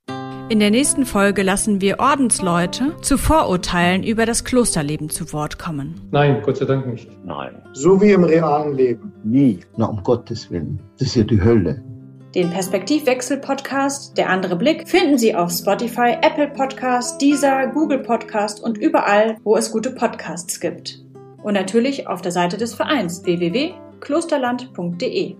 In der nächsten Folge lassen wir Ordensleute zu Vorurteilen über das Klosterleben zu Wort kommen. Nein, Gott sei Dank nicht. Nein. So wie im realen Leben. Nie. Na, um Gottes Willen. Das ist ja die Hölle. Den Perspektivwechsel-Podcast Der andere Blick finden Sie auf Spotify, Apple Podcast, Deezer, Google Podcast und überall, wo es gute Podcasts gibt. Und natürlich auf der Seite des Vereins www.klosterland.de.